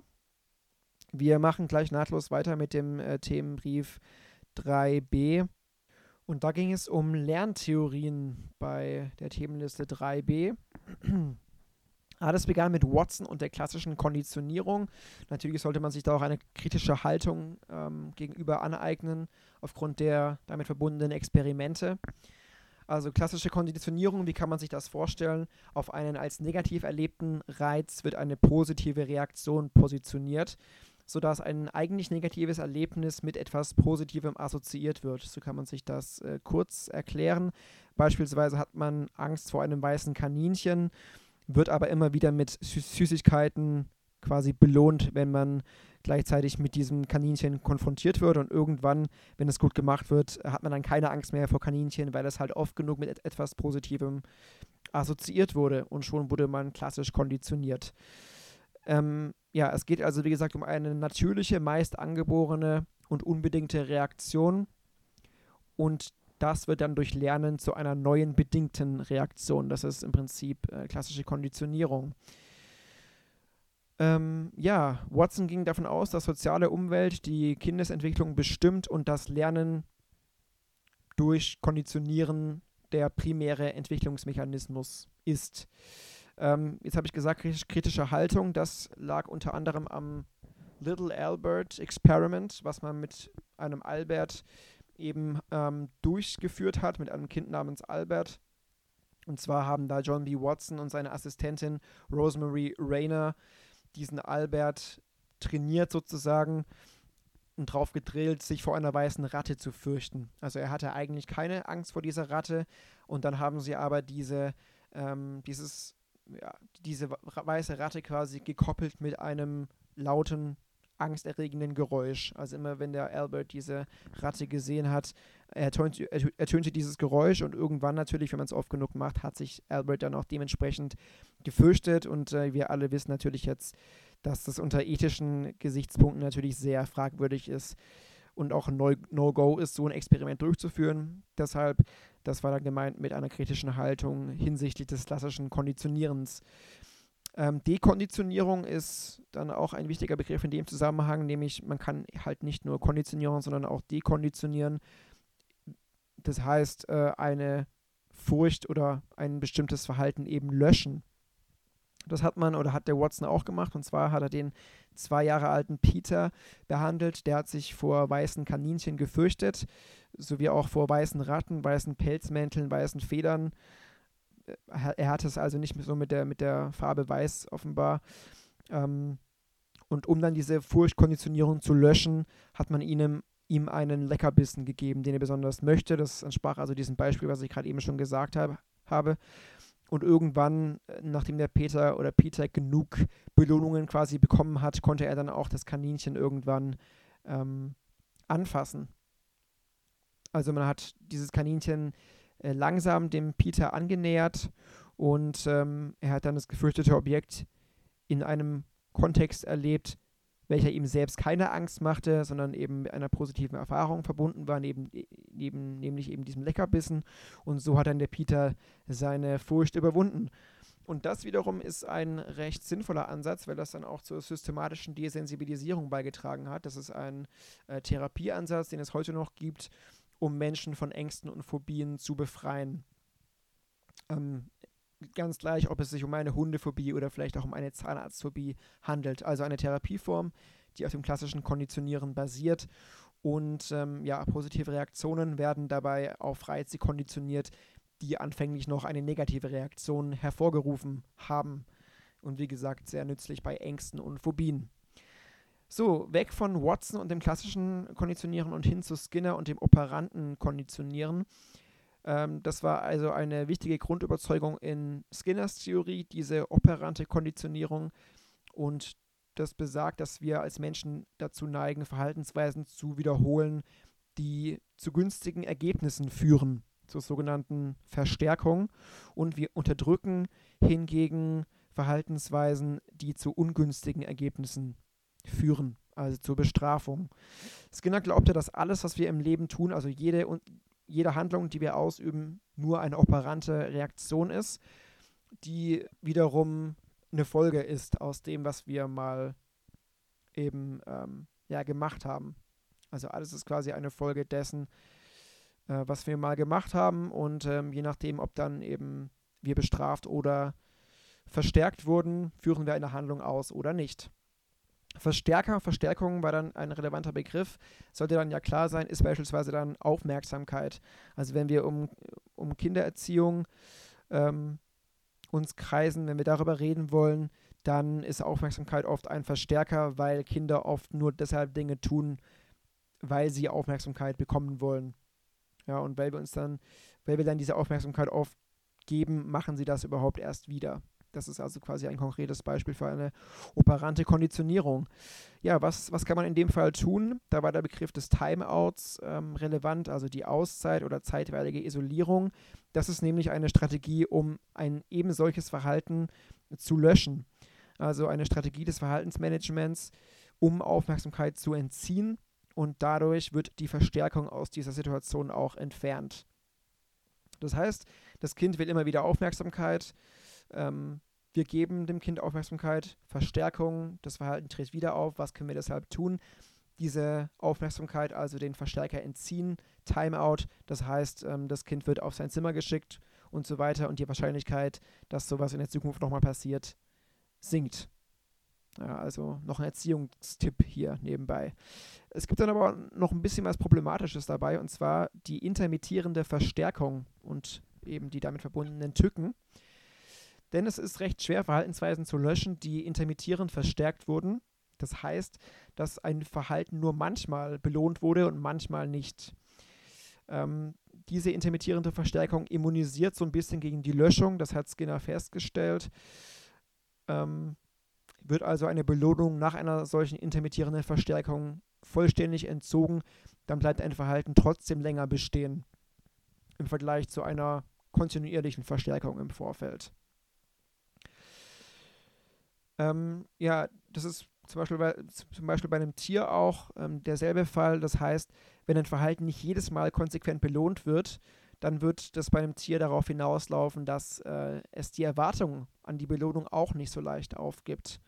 Speaker 1: Wir machen gleich nahtlos weiter mit dem äh, Themenbrief 3b. Und da ging es um Lerntheorien bei der Themenliste 3b. Alles begann mit Watson und der klassischen Konditionierung. Natürlich sollte man sich da auch eine kritische Haltung ähm, gegenüber aneignen, aufgrund der damit verbundenen Experimente. Also klassische Konditionierung, wie kann man sich das vorstellen? Auf einen als negativ erlebten Reiz wird eine positive Reaktion positioniert. sodass ein eigentlich negatives Erlebnis mit etwas Positivem assoziiert wird. So kann man sich das äh, kurz erklären. Beispielsweise hat man Angst vor einem weißen Kaninchen, wird aber immer wieder mit Süßigkeiten quasi belohnt, wenn man gleichzeitig mit diesem Kaninchen konfrontiert wird und irgendwann, wenn es gut gemacht wird, hat man dann keine Angst mehr vor Kaninchen, weil es halt oft genug mit et etwas Positivem assoziiert wurde und schon wurde man klassisch konditioniert. Ähm, ja, es geht also wie gesagt um eine natürliche, meist angeborene und unbedingte Reaktion und das wird dann durch Lernen zu einer neuen bedingten Reaktion. Das ist im Prinzip äh, klassische Konditionierung. Ähm, ja, Watson ging davon aus, dass soziale Umwelt die Kindesentwicklung bestimmt und das Lernen durch Konditionieren der primäre Entwicklungsmechanismus ist. Ähm, jetzt habe ich gesagt, kritische Haltung, das lag unter anderem am Little Albert Experiment, was man mit einem Albert eben ähm, durchgeführt hat, mit einem Kind namens Albert. Und zwar haben da John B. Watson und seine Assistentin Rosemary Rayner diesen Albert trainiert sozusagen und drauf gedrillt, sich vor einer weißen Ratte zu fürchten. Also er hatte eigentlich keine Angst vor dieser Ratte und dann haben sie aber diese, ähm, dieses, ja, diese weiße Ratte quasi gekoppelt mit einem lauten angsterregenden Geräusch. Also immer wenn der Albert diese Ratte gesehen hat, ertönte, ertönte dieses Geräusch und irgendwann natürlich, wenn man es oft genug macht, hat sich Albert dann auch dementsprechend gefürchtet und äh, wir alle wissen natürlich jetzt, dass das unter ethischen Gesichtspunkten natürlich sehr fragwürdig ist und auch No-Go ist, so ein Experiment durchzuführen. Deshalb, das war dann gemeint mit einer kritischen Haltung hinsichtlich des klassischen Konditionierens. Ähm, Dekonditionierung ist dann auch ein wichtiger Begriff in dem Zusammenhang, nämlich man kann halt nicht nur konditionieren, sondern auch dekonditionieren. Das heißt, äh, eine Furcht oder ein bestimmtes Verhalten eben löschen. Das hat man oder hat der Watson auch gemacht. Und zwar hat er den zwei Jahre alten Peter behandelt. Der hat sich vor weißen Kaninchen gefürchtet, sowie auch vor weißen Ratten, weißen Pelzmänteln, weißen Federn er hat es also nicht so mit der, mit der Farbe weiß offenbar. Ähm, und um dann diese Furchtkonditionierung zu löschen, hat man ihm, ihm einen Leckerbissen gegeben, den er besonders möchte. Das entsprach also diesem Beispiel, was ich gerade eben schon gesagt hab, habe. Und irgendwann, nachdem der Peter oder Peter genug Belohnungen quasi bekommen hat, konnte er dann auch das Kaninchen irgendwann ähm, anfassen. Also man hat dieses Kaninchen äh, langsam dem Peter angenähert und ähm, er hat dann das gefürchtete Objekt in einem Kontext erlebt, welcher ihm selbst keine Angst machte, sondern eben mit einer positiven Erfahrung verbunden war, neben, neben, nämlich eben diesem Leckerbissen. Und so hat dann der Peter seine Furcht überwunden. Und das wiederum ist ein recht sinnvoller Ansatz, weil das dann auch zur systematischen Desensibilisierung beigetragen hat. Das ist ein äh, Therapieansatz, den es heute noch gibt, um Menschen von Ängsten und Phobien zu befreien. Ähm, ganz gleich, ob es sich um eine Hundephobie oder vielleicht auch um eine Zahnarztphobie handelt. Also eine Therapieform, die auf dem klassischen Konditionieren basiert. Und ähm, ja, positive Reaktionen werden dabei auf Reize konditioniert, die anfänglich noch eine negative Reaktion hervorgerufen haben. Und wie gesagt, sehr nützlich bei Ängsten und Phobien. So, weg von Watson und dem klassischen Konditionieren und hin zu Skinner und dem operanten Konditionieren. Ähm, das war also eine wichtige Grundüberzeugung in Skinners Theorie, diese operante Konditionierung. Und das besagt, dass wir als Menschen dazu neigen, Verhaltensweisen zu wiederholen, die zu günstigen Ergebnissen führen, zur sogenannten Verstärkung. Und wir unterdrücken hingegen Verhaltensweisen, die zu ungünstigen Ergebnissen führen führen, also zur Bestrafung. Skinner glaubte, dass alles, was wir im Leben tun, also jede, jede Handlung, die wir ausüben, nur eine operante Reaktion ist, die wiederum eine Folge ist aus dem, was wir mal eben ähm, ja, gemacht haben. Also alles ist quasi eine Folge dessen, äh, was wir mal gemacht haben und ähm, je nachdem, ob dann eben wir bestraft oder verstärkt wurden, führen wir eine Handlung aus oder nicht. Verstärker, Verstärkung war dann ein relevanter Begriff. Sollte dann ja klar sein, ist beispielsweise dann Aufmerksamkeit. Also wenn wir um, um Kindererziehung ähm, uns kreisen, wenn wir darüber reden wollen, dann ist Aufmerksamkeit oft ein Verstärker, weil Kinder oft nur deshalb Dinge tun, weil sie Aufmerksamkeit bekommen wollen. Ja, und weil wir uns dann, weil wir dann diese Aufmerksamkeit oft geben, machen sie das überhaupt erst wieder. Das ist also quasi ein konkretes Beispiel für eine operante Konditionierung. Ja, was, was kann man in dem Fall tun? Da war der Begriff des Timeouts ähm, relevant, also die Auszeit oder zeitweilige Isolierung. Das ist nämlich eine Strategie, um ein eben solches Verhalten zu löschen. Also eine Strategie des Verhaltensmanagements, um Aufmerksamkeit zu entziehen und dadurch wird die Verstärkung aus dieser Situation auch entfernt. Das heißt, das Kind will immer wieder Aufmerksamkeit. Ähm, wir geben dem Kind Aufmerksamkeit, Verstärkung, das Verhalten tritt wieder auf. Was können wir deshalb tun? Diese Aufmerksamkeit, also den Verstärker entziehen, Timeout, das heißt, ähm, das Kind wird auf sein Zimmer geschickt und so weiter und die Wahrscheinlichkeit, dass sowas in der Zukunft nochmal passiert, sinkt. Ja, also noch ein Erziehungstipp hier nebenbei. Es gibt dann aber noch ein bisschen was Problematisches dabei, und zwar die intermittierende Verstärkung und eben die damit verbundenen Tücken. Denn es ist recht schwer, Verhaltensweisen zu löschen, die intermittierend verstärkt wurden. Das heißt, dass ein Verhalten nur manchmal belohnt wurde und manchmal nicht. Ähm, diese intermittierende Verstärkung immunisiert so ein bisschen gegen die Löschung, das hat Skinner festgestellt. Ähm, wird also eine Belohnung nach einer solchen intermittierenden Verstärkung vollständig entzogen, dann bleibt ein Verhalten trotzdem länger bestehen im Vergleich zu einer kontinuierlichen Verstärkung im Vorfeld. Ähm, ja, das ist zum Beispiel bei, zum Beispiel bei einem Tier auch ähm, derselbe Fall. Das heißt, wenn ein Verhalten nicht jedes Mal konsequent belohnt wird, dann wird das bei einem Tier darauf hinauslaufen, dass äh, es die Erwartung an die Belohnung auch nicht so leicht aufgibt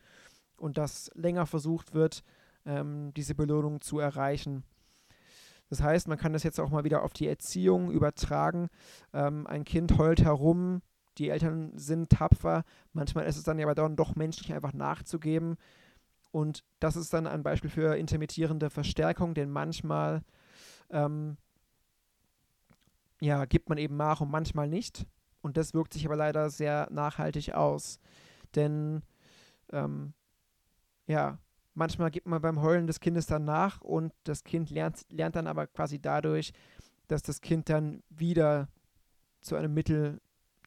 Speaker 1: und dass länger versucht wird, ähm, diese Belohnung zu erreichen. Das heißt, man kann das jetzt auch mal wieder auf die Erziehung übertragen. Ähm, ein Kind heult herum, die Eltern sind tapfer. Manchmal ist es dann ja aber dann doch menschlich einfach nachzugeben. Und das ist dann ein Beispiel für intermittierende Verstärkung, denn manchmal ähm, ja, gibt man eben nach und manchmal nicht. Und das wirkt sich aber leider sehr nachhaltig aus. Denn ähm, ja, manchmal gibt man beim Heulen des Kindes dann nach und das Kind lernt, lernt dann aber quasi dadurch, dass das Kind dann wieder zu einem Mittel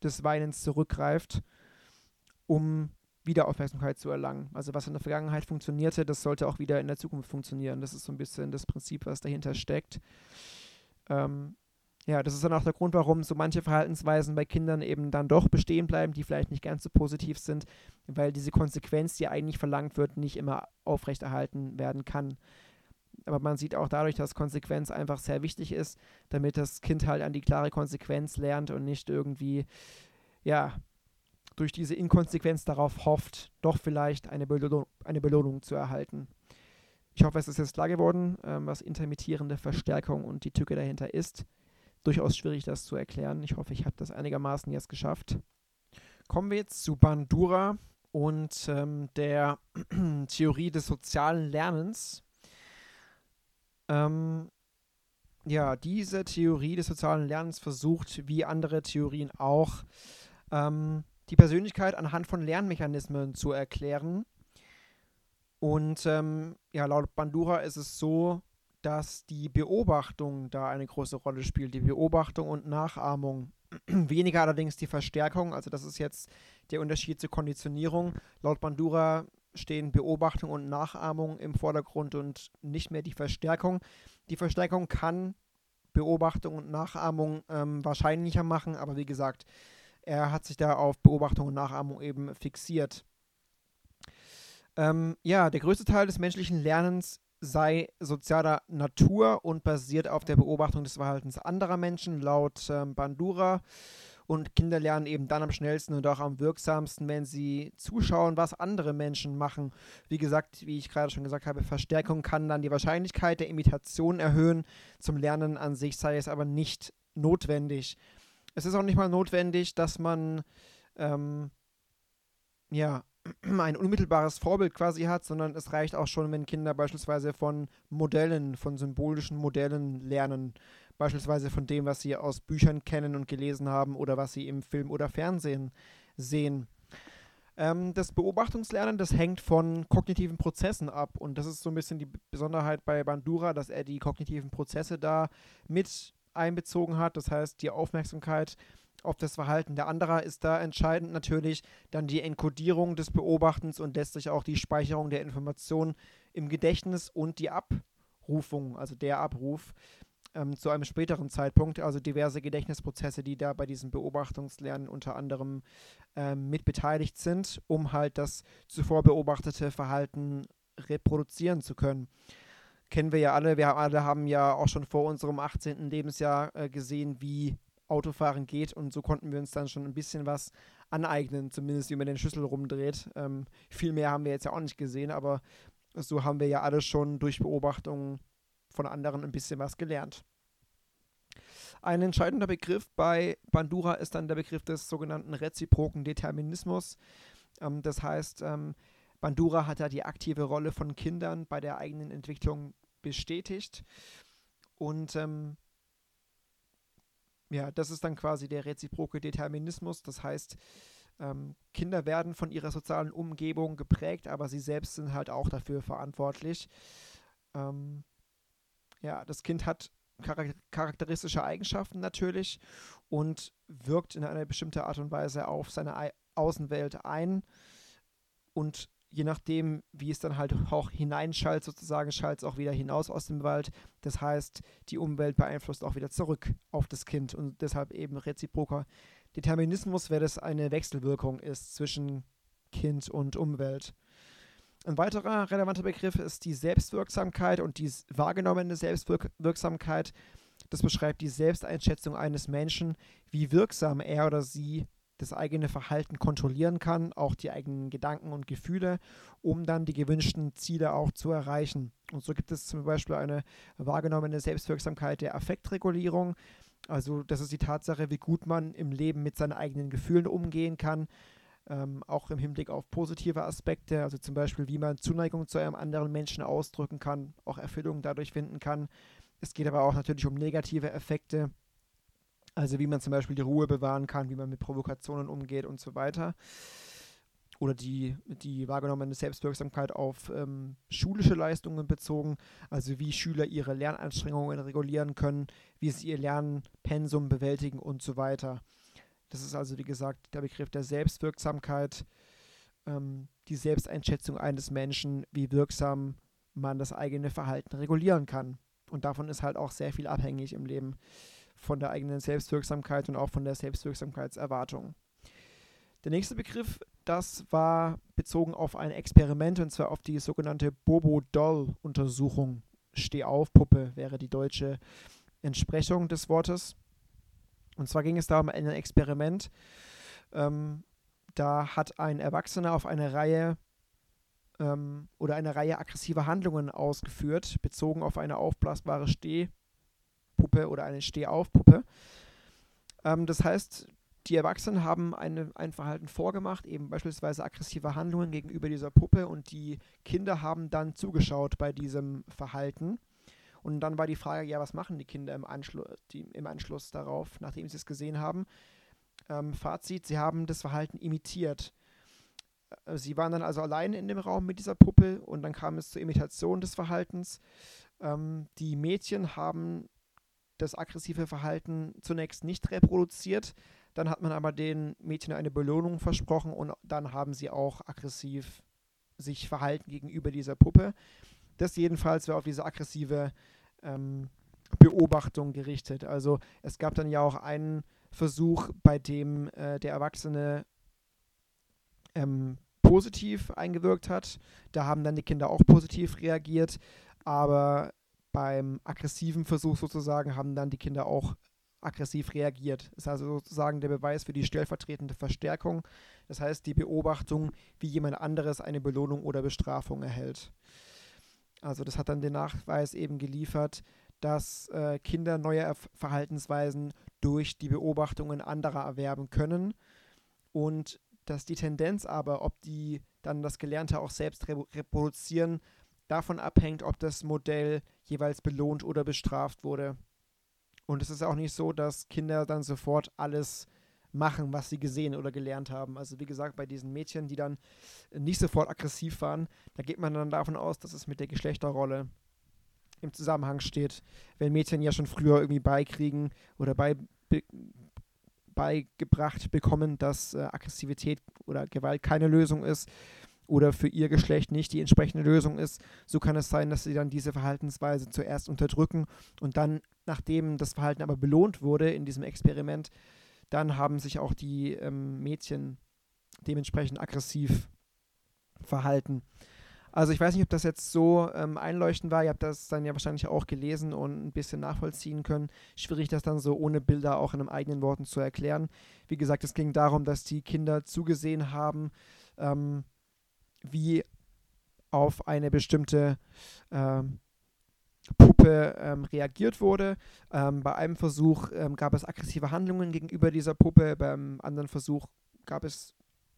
Speaker 1: des Weinens zurückgreift, um wieder Aufmerksamkeit zu erlangen. Also was in der Vergangenheit funktionierte, das sollte auch wieder in der Zukunft funktionieren. Das ist so ein bisschen das Prinzip, was dahinter steckt. Ähm, ja, das ist dann auch der Grund, warum so manche Verhaltensweisen bei Kindern eben dann doch bestehen bleiben, die vielleicht nicht ganz so positiv sind, weil diese Konsequenz, die eigentlich verlangt wird, nicht immer aufrechterhalten werden kann. Aber man sieht auch dadurch, dass Konsequenz einfach sehr wichtig ist, damit das Kind halt an die klare Konsequenz lernt und nicht irgendwie, ja, durch diese Inkonsequenz darauf hofft, doch vielleicht eine, Belohnung, eine Belohnung zu erhalten. Ich hoffe, es ist jetzt klar geworden, ähm, was intermittierende Verstärkung und die Tücke dahinter ist durchaus schwierig, das zu erklären. Ich hoffe, ich habe das einigermaßen jetzt geschafft. Kommen wir jetzt zu Bandura und ähm, der Theorie des sozialen Lernens. Ähm, ja, diese Theorie des sozialen Lernens versucht, wie andere Theorien auch, ähm, die Persönlichkeit anhand von Lernmechanismen zu erklären. Und ähm, ja, laut Bandura ist es so, dass die Beobachtung da eine große Rolle spielt, die Beobachtung und Nachahmung. Weniger allerdings die Verstärkung, also das ist jetzt der Unterschied zur Konditionierung. Laut Bandura stehen Beobachtung und Nachahmung im Vordergrund und nicht mehr die Verstärkung. Die Verstärkung kann Beobachtung und Nachahmung ähm, wahrscheinlicher machen, aber wie gesagt, er hat sich da auf Beobachtung und Nachahmung eben fixiert. Ähm, ja, der größte Teil des menschlichen Lernens sei sozialer Natur und basiert auf der Beobachtung des Verhaltens anderer Menschen, laut ähm, Bandura. Und Kinder lernen eben dann am schnellsten und auch am wirksamsten, wenn sie zuschauen, was andere Menschen machen. Wie gesagt, wie ich gerade schon gesagt habe, Verstärkung kann dann die Wahrscheinlichkeit der Imitation erhöhen. Zum Lernen an sich sei es aber nicht notwendig. Es ist auch nicht mal notwendig, dass man ähm, ja, ein unmittelbares Vorbild quasi hat, sondern es reicht auch schon, wenn Kinder beispielsweise von Modellen, von symbolischen Modellen lernen. Beispielsweise von dem, was sie aus Büchern kennen und gelesen haben oder was sie im Film oder Fernsehen sehen. Ähm, das Beobachtungslernen, das hängt von kognitiven Prozessen ab. Und das ist so ein bisschen die Besonderheit bei Bandura, dass er die kognitiven Prozesse da mit einbezogen hat. Das heißt, die Aufmerksamkeit auf das Verhalten der anderer ist da entscheidend natürlich. Dann die Enkodierung des Beobachtens und letztlich auch die Speicherung der Informationen im Gedächtnis und die Abrufung, also der Abruf ähm, zu einem späteren Zeitpunkt. Also diverse Gedächtnisprozesse, die da bei diesem Beobachtungslernen unter anderem ähm, mit beteiligt sind, um halt das zuvor beobachtete Verhalten reproduzieren zu können kennen wir ja alle. Wir alle haben ja auch schon vor unserem 18. Lebensjahr äh, gesehen, wie Autofahren geht und so konnten wir uns dann schon ein bisschen was aneignen, zumindest wie man den Schlüssel rumdreht. Ähm, viel mehr haben wir jetzt ja auch nicht gesehen, aber so haben wir ja alle schon durch Beobachtungen von anderen ein bisschen was gelernt. Ein entscheidender Begriff bei Bandura ist dann der Begriff des sogenannten reziproken Determinismus. Ähm, das heißt, ähm, Bandura hat da die aktive Rolle von Kindern bei der eigenen Entwicklung bestätigt. Und ähm, ja, das ist dann quasi der reziproke Determinismus. Das heißt, ähm, Kinder werden von ihrer sozialen Umgebung geprägt, aber sie selbst sind halt auch dafür verantwortlich. Ähm, ja, das Kind hat charakteristische Eigenschaften natürlich und wirkt in einer bestimmten Art und Weise auf seine Außenwelt ein und je nachdem, wie es dann halt auch hineinschallt, sozusagen, schallt es auch wieder hinaus aus dem Wald. Das heißt, die Umwelt beeinflusst auch wieder zurück auf das Kind und deshalb eben reziproker Determinismus, weil das eine Wechselwirkung ist zwischen Kind und Umwelt. Ein weiterer relevanter Begriff ist die Selbstwirksamkeit und die wahrgenommene Selbstwirksamkeit. Das beschreibt die Selbsteinschätzung eines Menschen, wie wirksam er oder sie das eigene Verhalten kontrollieren kann, auch die eigenen Gedanken und Gefühle, um dann die gewünschten Ziele auch zu erreichen. Und so gibt es zum Beispiel eine wahrgenommene Selbstwirksamkeit der Affektregulierung. Also das ist die Tatsache, wie gut man im Leben mit seinen eigenen Gefühlen umgehen kann, ähm, auch im Hinblick auf positive Aspekte, also zum Beispiel, wie man Zuneigung zu einem anderen Menschen ausdrücken kann, auch Erfüllung dadurch finden kann. Es geht aber auch natürlich um negative Effekte, also wie man zum Beispiel die Ruhe bewahren kann, wie man mit Provokationen umgeht und so weiter. Oder die, die wahrgenommene Selbstwirksamkeit auf ähm, schulische Leistungen bezogen, also wie Schüler ihre Lernanstrengungen regulieren können, wie sie ihr Lernpensum bewältigen und so weiter. Das ist also, wie gesagt, der Begriff der Selbstwirksamkeit, ähm, die Selbsteinschätzung eines Menschen, wie wirksam man das eigene Verhalten regulieren kann. Und davon ist halt auch sehr viel abhängig im Leben von der eigenen Selbstwirksamkeit und auch von der Selbstwirksamkeitserwartung. Der nächste Begriff, das war bezogen auf ein Experiment und zwar auf die sogenannte Bobo-Doll-Untersuchung. Steh-auf-Puppe wäre die deutsche Entsprechung des Wortes. Und zwar ging es da um ein Experiment. Ähm, da hat ein Erwachsener auf eine Reihe ähm, oder eine Reihe aggressiver Handlungen ausgeführt, bezogen auf eine aufblasbare Steh- Puppe oder eine Stehaufpuppe. Ähm, das heißt, die Erwachsenen haben eine, ein Verhalten vorgemacht, eben beispielsweise aggressive Handlungen gegenüber dieser Puppe und die Kinder haben dann zugeschaut bei diesem Verhalten. Und dann war die Frage, ja, was machen die Kinder im, Anschlu die, im Anschluss darauf, nachdem sie es gesehen haben? Ähm, Fazit, sie haben das Verhalten imitiert. Äh, sie waren dann also allein in dem Raum mit dieser Puppe und dann kam es zur Imitation des Verhaltens. Ähm, die Mädchen haben das aggressive Verhalten zunächst nicht reproduziert. Dann hat man aber den Mädchen eine Belohnung versprochen und dann haben sie auch aggressiv sich verhalten gegenüber dieser Puppe. Das jedenfalls war auf diese aggressive ähm, Beobachtung gerichtet. Also es gab dann ja auch einen Versuch, bei dem äh, der Erwachsene ähm, positiv eingewirkt hat. Da haben dann die Kinder auch positiv reagiert, aber beim aggressiven Versuch sozusagen haben dann die Kinder auch aggressiv reagiert. Das ist also sozusagen der Beweis für die stellvertretende Verstärkung. Das heißt die Beobachtung, wie jemand anderes eine Belohnung oder Bestrafung erhält. Also das hat dann den Nachweis eben geliefert, dass äh, Kinder neue Verhaltensweisen durch die Beobachtungen anderer erwerben können und dass die Tendenz aber, ob die dann das Gelernte auch selbst reproduzieren, davon abhängt, ob das Modell jeweils belohnt oder bestraft wurde. Und es ist auch nicht so, dass Kinder dann sofort alles machen, was sie gesehen oder gelernt haben. Also wie gesagt, bei diesen Mädchen, die dann nicht sofort aggressiv waren, da geht man dann davon aus, dass es mit der Geschlechterrolle im Zusammenhang steht. Wenn Mädchen ja schon früher irgendwie beikriegen oder bei, be, beigebracht bekommen, dass äh, Aggressivität oder Gewalt keine Lösung ist oder für ihr Geschlecht nicht die entsprechende Lösung ist, so kann es sein, dass sie dann diese Verhaltensweise zuerst unterdrücken und dann, nachdem das Verhalten aber belohnt wurde in diesem Experiment, dann haben sich auch die ähm, Mädchen dementsprechend aggressiv verhalten. Also ich weiß nicht, ob das jetzt so ähm, einleuchtend war. Ihr habt das dann ja wahrscheinlich auch gelesen und ein bisschen nachvollziehen können. Schwierig, das dann so ohne Bilder auch in einem eigenen Worten zu erklären. Wie gesagt, es ging darum, dass die Kinder zugesehen haben, ähm, wie auf eine bestimmte ähm, Puppe ähm, reagiert wurde. Ähm, bei einem Versuch ähm, gab es aggressive Handlungen gegenüber dieser Puppe, beim anderen Versuch gab es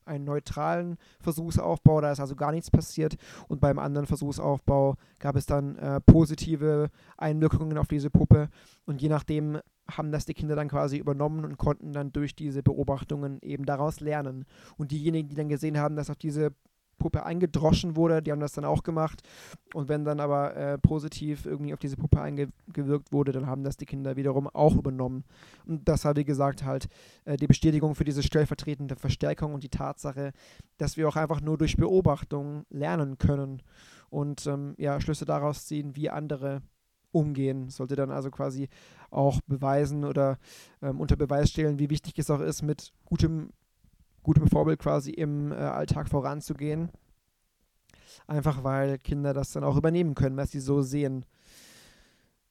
Speaker 1: einen neutralen Versuchsaufbau, da ist also gar nichts passiert und beim anderen Versuchsaufbau gab es dann äh, positive Einwirkungen auf diese Puppe und je nachdem haben das die Kinder dann quasi übernommen und konnten dann durch diese Beobachtungen eben daraus lernen. Und diejenigen, die dann gesehen haben, dass auf diese Puppe eingedroschen wurde, die haben das dann auch gemacht. Und wenn dann aber äh, positiv irgendwie auf diese Puppe eingewirkt wurde, dann haben das die Kinder wiederum auch übernommen. Und das war, wie gesagt, halt äh, die Bestätigung für diese stellvertretende Verstärkung und die Tatsache, dass wir auch einfach nur durch Beobachtung lernen können und ähm, ja, Schlüsse daraus ziehen, wie andere umgehen. Sollte dann also quasi auch beweisen oder ähm, unter Beweis stellen, wie wichtig es auch ist, mit gutem gutem Vorbild quasi im äh, Alltag voranzugehen. Einfach weil Kinder das dann auch übernehmen können, was sie so sehen.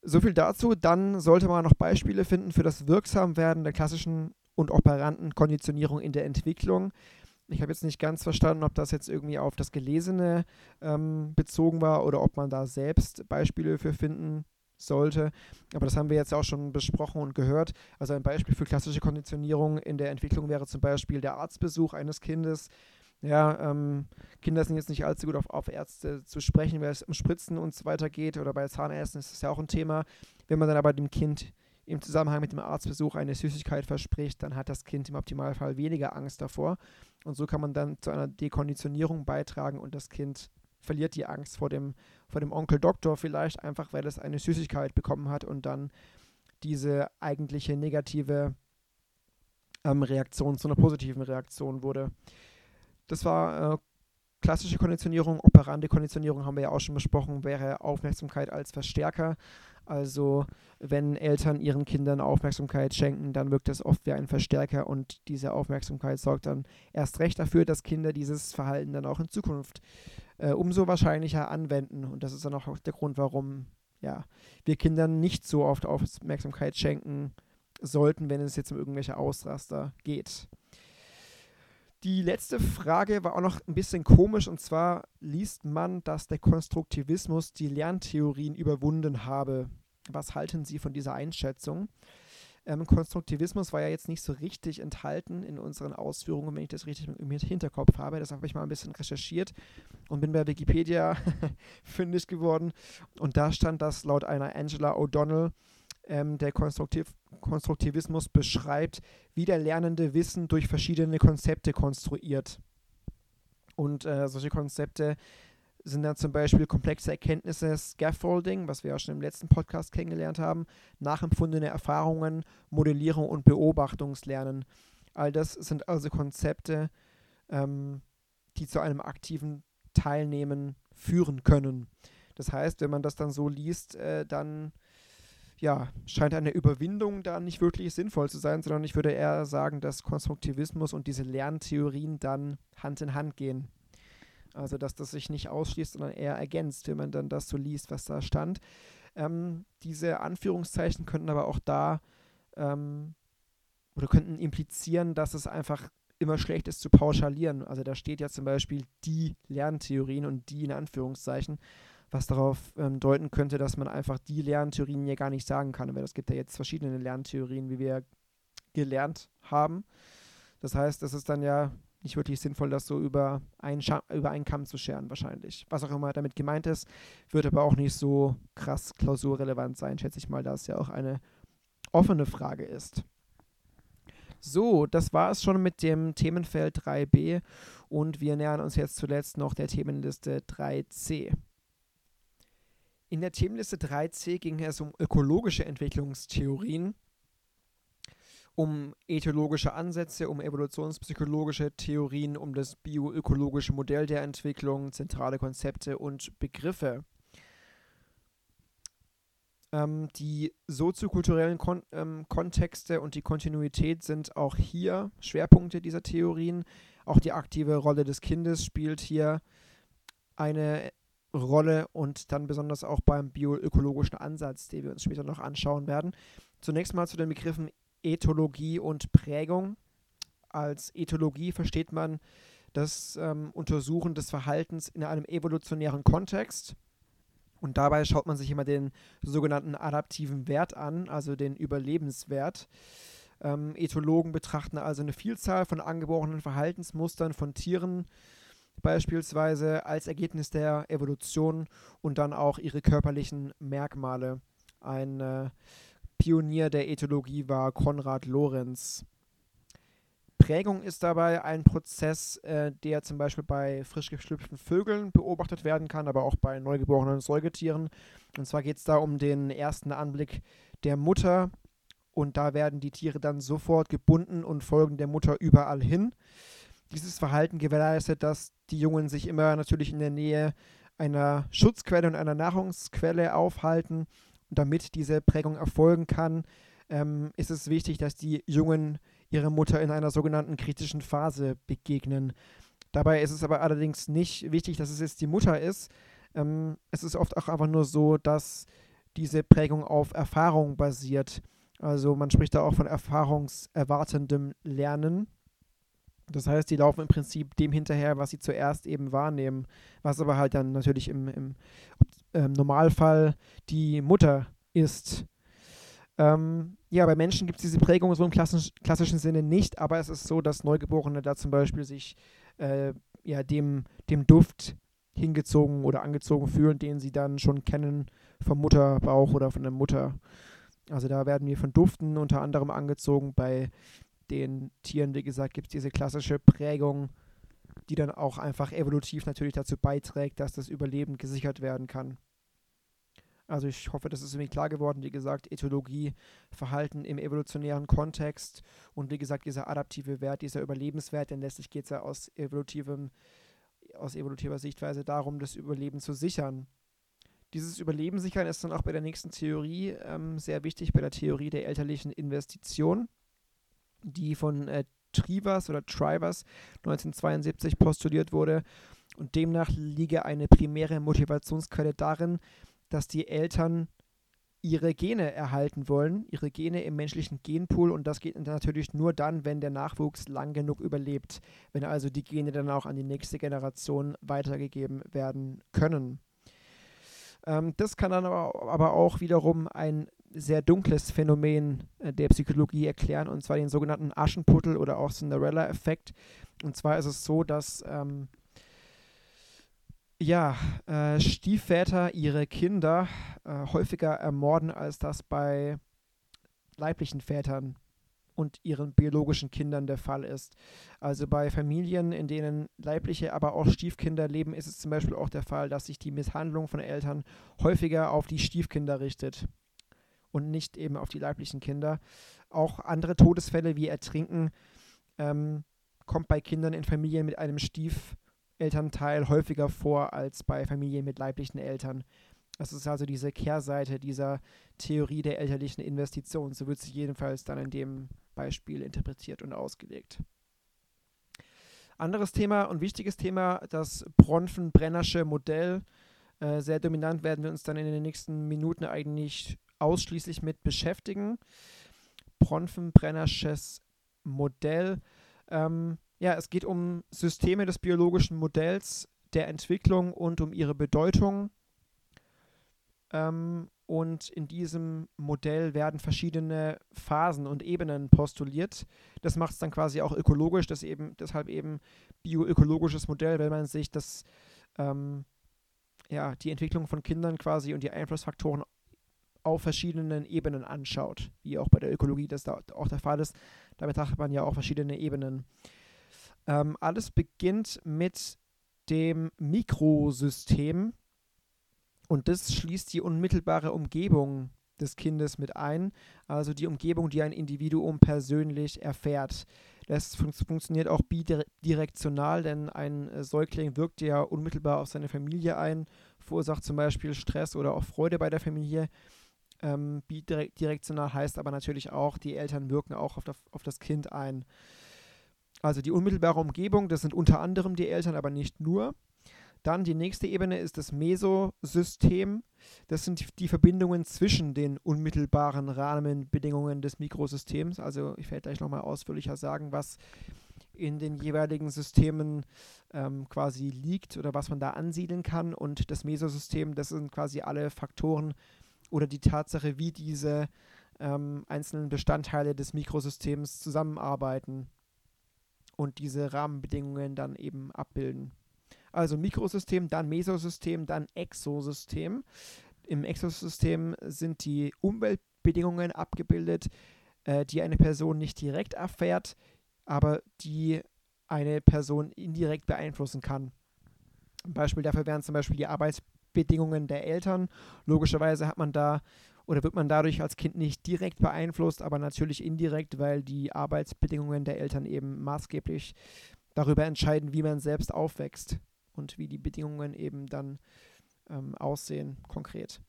Speaker 1: So viel dazu. Dann sollte man noch Beispiele finden für das Wirksamwerden der klassischen und operanten Konditionierung in der Entwicklung. Ich habe jetzt nicht ganz verstanden, ob das jetzt irgendwie auf das Gelesene ähm, bezogen war oder ob man da selbst Beispiele für finden sollte. Aber das haben wir jetzt auch schon besprochen und gehört. Also ein Beispiel für klassische Konditionierung in der Entwicklung wäre zum Beispiel der Arztbesuch eines Kindes. Ja, ähm, Kinder sind jetzt nicht allzu gut auf, auf Ärzte zu sprechen, weil es um Spritzen und so weiter geht oder bei Zahnärzten ist das ja auch ein Thema. Wenn man dann aber dem Kind im Zusammenhang mit dem Arztbesuch eine Süßigkeit verspricht, dann hat das Kind im Optimalfall weniger Angst davor. Und so kann man dann zu einer Dekonditionierung beitragen und das Kind verliert die Angst vor dem, vor dem Onkel Doktor vielleicht einfach, weil es eine Süßigkeit bekommen hat und dann diese eigentliche negative ähm, Reaktion zu einer positiven Reaktion wurde. Das war äh, klassische Konditionierung, operante Konditionierung haben wir ja auch schon besprochen, wäre Aufmerksamkeit als Verstärker. Also wenn Eltern ihren Kindern Aufmerksamkeit schenken, dann wirkt das oft wie ein Verstärker und diese Aufmerksamkeit sorgt dann erst recht dafür, dass Kinder dieses Verhalten dann auch in Zukunft äh, umso wahrscheinlicher anwenden. Und das ist dann auch der Grund, warum ja, wir Kindern nicht so oft Aufmerksamkeit schenken sollten, wenn es jetzt um irgendwelche Ausraster geht. Die letzte Frage war auch noch ein bisschen komisch und zwar liest man, dass der Konstruktivismus die Lerntheorien überwunden habe. Was halten Sie von dieser Einschätzung? Ähm, Konstruktivismus war ja jetzt nicht so richtig enthalten in unseren Ausführungen, wenn ich das richtig im Hinterkopf habe. Deshalb habe ich mal ein bisschen recherchiert und bin bei Wikipedia fündig geworden. Und da stand, dass laut einer Angela O'Donnell ähm, der Konstruktiv Konstruktivismus beschreibt, wie der Lernende Wissen durch verschiedene Konzepte konstruiert. Und äh, solche Konzepte sind dann zum Beispiel komplexe Erkenntnisse, Scaffolding, was wir ja schon im letzten Podcast kennengelernt haben, nachempfundene Erfahrungen, Modellierung und Beobachtungslernen. All das sind also Konzepte, ähm, die zu einem aktiven Teilnehmen führen können. Das heißt, wenn man das dann so liest, äh, dann ja, scheint eine Überwindung da nicht wirklich sinnvoll zu sein, sondern ich würde eher sagen, dass Konstruktivismus und diese Lerntheorien dann Hand in Hand gehen. Also, dass das sich nicht ausschließt, sondern eher ergänzt, wenn man dann das so liest, was da stand. Ähm, diese Anführungszeichen könnten aber auch da ähm, oder könnten implizieren, dass es einfach immer schlecht ist zu pauschalieren. Also da steht ja zum Beispiel die Lerntheorien und die in Anführungszeichen, was darauf ähm, deuten könnte, dass man einfach die Lerntheorien ja gar nicht sagen kann. Weil es gibt ja jetzt verschiedene Lerntheorien, wie wir gelernt haben. Das heißt, es ist dann ja nicht wirklich sinnvoll, das so über einen, über einen Kamm zu scheren, wahrscheinlich. Was auch immer damit gemeint ist, wird aber auch nicht so krass klausurrelevant sein, schätze ich mal, da es ja auch eine offene Frage ist. So, das war es schon mit dem Themenfeld 3b und wir nähern uns jetzt zuletzt noch der Themenliste 3c. In der Themenliste 3c ging es um ökologische Entwicklungstheorien, um ethologische Ansätze, um evolutionspsychologische Theorien, um das bioökologische Modell der Entwicklung, zentrale Konzepte und Begriffe. Ähm, die soziokulturellen Kon ähm, Kontexte und die Kontinuität sind auch hier Schwerpunkte dieser Theorien. Auch die aktive Rolle des Kindes spielt hier eine Rolle und dann besonders auch beim bioökologischen Ansatz, den wir uns später noch anschauen werden. Zunächst mal zu den Begriffen Ethologie und Prägung. Als Ethologie versteht man das ähm, Untersuchen des Verhaltens in einem evolutionären Kontext. Und dabei schaut man sich immer den sogenannten adaptiven Wert an, also den Überlebenswert. Ähm, Ethologen betrachten also eine Vielzahl von angeborenen Verhaltensmustern von Tieren, beispielsweise als Ergebnis der Evolution und dann auch ihre körperlichen Merkmale. Ein äh, Pionier der Ethologie war Konrad Lorenz. Prägung ist dabei ein Prozess, äh, der zum Beispiel bei frisch geschlüpften Vögeln beobachtet werden kann, aber auch bei neugeborenen Säugetieren. Und zwar geht es da um den ersten Anblick der Mutter. Und da werden die Tiere dann sofort gebunden und folgen der Mutter überall hin. Dieses Verhalten gewährleistet, dass die Jungen sich immer natürlich in der Nähe einer Schutzquelle und einer Nahrungsquelle aufhalten. Und damit diese Prägung erfolgen kann, ähm, ist es wichtig, dass die Jungen ihrer Mutter in einer sogenannten kritischen Phase begegnen. Dabei ist es aber allerdings nicht wichtig, dass es jetzt die Mutter ist. Ähm, es ist oft auch einfach nur so, dass diese Prägung auf Erfahrung basiert. Also man spricht da auch von erfahrungserwartendem Lernen. Das heißt, die laufen im Prinzip dem hinterher, was sie zuerst eben wahrnehmen, was aber halt dann natürlich im, im ähm, Normalfall die Mutter ist. Ähm, ja, bei Menschen gibt es diese Prägung so im klassisch, klassischen Sinne nicht, aber es ist so, dass Neugeborene da zum Beispiel sich äh, ja, dem, dem Duft hingezogen oder angezogen fühlen, den sie dann schon kennen vom Mutterbauch oder von der Mutter. Also da werden wir von Duften unter anderem angezogen. Bei den Tieren, wie gesagt, gibt es diese klassische Prägung, die dann auch einfach evolutiv natürlich dazu beiträgt, dass das Überleben gesichert werden kann. Also ich hoffe, das ist irgendwie klar geworden. Wie gesagt, Ethologie, Verhalten im evolutionären Kontext und wie gesagt, dieser adaptive Wert, dieser Überlebenswert, denn letztlich geht es ja aus evolutivem, aus evolutiver Sichtweise darum, das Überleben zu sichern. Dieses Überleben sichern ist dann auch bei der nächsten Theorie ähm, sehr wichtig, bei der Theorie der elterlichen Investition, die von äh, Trivers oder Trivers 1972 postuliert wurde. Und demnach liege eine primäre Motivationsquelle darin, dass die Eltern ihre Gene erhalten wollen, ihre Gene im menschlichen Genpool und das geht natürlich nur dann, wenn der Nachwuchs lang genug überlebt, wenn also die Gene dann auch an die nächste Generation weitergegeben werden können. Ähm, das kann dann aber, aber, auch wiederum ein sehr dunkles Phänomen äh, der Psychologie erklären und zwar den sogenannten Aschenputtel oder auch Cinderella-Effekt. Und zwar ist es so, dass ähm, ja, äh, Stiefväter ihre Kinder äh, häufiger ermorden, als das bei leiblichen Vätern und ihren biologischen Kindern der Fall ist. Also bei Familien, in denen leibliche, aber auch Stiefkinder leben, ist es zum Beispiel auch der Fall, dass sich die Misshandlung von Eltern häufiger auf die Stiefkinder richtet und nicht eben auf die leiblichen Kinder. Auch andere Todesfälle wie Ertrinken ähm, kommt bei Kindern in Familien mit einem Stief Elternteil häufiger vor als bei Familien mit leiblichen Eltern. Das ist also diese Kehrseite dieser Theorie der elterlichen Investition. So wird sie jedenfalls dann in dem Beispiel interpretiert und ausgelegt. Anderes Thema und wichtiges Thema, das Bronfen-Brennersche Modell. Äh, sehr dominant werden wir uns dann in den nächsten Minuten eigentlich ausschließlich mit beschäftigen. Bronfen-Brennersches Modell. Ähm, ja, es geht um Systeme des biologischen Modells, der Entwicklung und um ihre Bedeutung. Ähm, und in diesem Modell werden verschiedene Phasen und Ebenen postuliert. Das macht es dann quasi auch ökologisch, das eben, deshalb eben bioökologisches Modell, wenn man sich das, ähm, ja, die Entwicklung von Kindern quasi und die Einflussfaktoren auf verschiedenen Ebenen anschaut, wie auch bei der Ökologie das da auch der Fall ist. Da betrachtet man ja auch verschiedene Ebenen. Ähm, alles beginnt mit dem Mikrosystem und das schließt die unmittelbare Umgebung des Kindes mit ein, also die Umgebung, die ein Individuum persönlich erfährt. Das fun funktioniert auch bidirektional, denn ein äh, Säugling wirkt ja unmittelbar auf seine Familie ein, verursacht zum Beispiel Stress oder auch Freude bei der Familie. Ähm, bidirektional heißt aber natürlich auch, die Eltern wirken auch auf, der, auf das Kind ein. Also die unmittelbare Umgebung, das sind unter anderem die Eltern, aber nicht nur. Dann die nächste Ebene ist das Mesosystem. Das sind die Verbindungen zwischen den unmittelbaren Rahmenbedingungen des Mikrosystems. Also ich werde gleich nochmal ausführlicher sagen, was in den jeweiligen Systemen ähm, quasi liegt oder was man da ansiedeln kann. Und das Mesosystem, das sind quasi alle Faktoren oder die Tatsache, wie diese ähm, einzelnen Bestandteile des Mikrosystems zusammenarbeiten und diese Rahmenbedingungen dann eben abbilden. Also Mikrosystem, dann Mesosystem, dann Exosystem. Im Exosystem sind die Umweltbedingungen abgebildet, äh, die eine Person nicht direkt erfährt, aber die eine Person indirekt beeinflussen kann. Ein Beispiel dafür wären zum Beispiel die Arbeitsbedingungen der Eltern. Logischerweise hat man da oder wird man dadurch als Kind nicht direkt beeinflusst, aber natürlich indirekt, weil die Arbeitsbedingungen der Eltern eben maßgeblich darüber entscheiden, wie man selbst aufwächst und wie die Bedingungen eben dann ähm, aussehen konkret.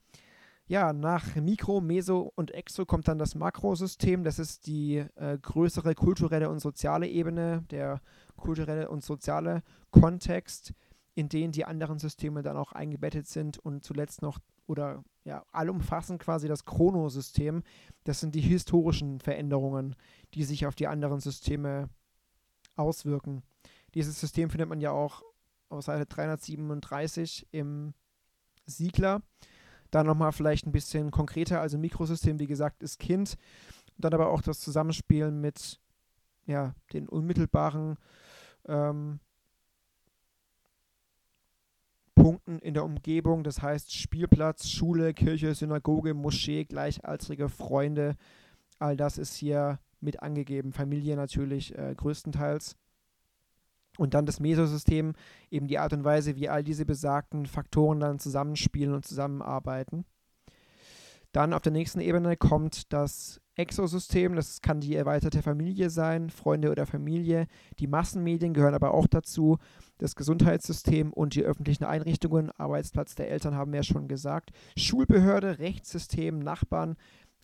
Speaker 1: Ja, nach Mikro, Meso und Exo kommt dann das Makrosystem. Das ist die äh, größere kulturelle und soziale Ebene, der kulturelle und soziale Kontext, in den die anderen Systeme dann auch eingebettet sind und zuletzt noch oder ja, allumfassend quasi das Chronosystem. Das sind die historischen Veränderungen, die sich auf die anderen Systeme auswirken. Dieses System findet man ja auch auf Seite 337 im Siegler. Dann nochmal vielleicht ein bisschen konkreter, also Mikrosystem, wie gesagt, ist Kind. Dann aber auch das Zusammenspiel mit ja, den unmittelbaren ähm, Punkten in der Umgebung, das heißt Spielplatz, Schule, Kirche, Synagoge, Moschee, gleichaltrige Freunde, all das ist hier mit angegeben. Familie natürlich äh, größtenteils. Und dann das Mesosystem, eben die Art und Weise, wie all diese besagten Faktoren dann zusammenspielen und zusammenarbeiten. Dann auf der nächsten Ebene kommt das Exosystem, das kann die erweiterte Familie sein, Freunde oder Familie. Die Massenmedien gehören aber auch dazu, das Gesundheitssystem und die öffentlichen Einrichtungen, Arbeitsplatz der Eltern haben wir ja schon gesagt, Schulbehörde, Rechtssystem, Nachbarn,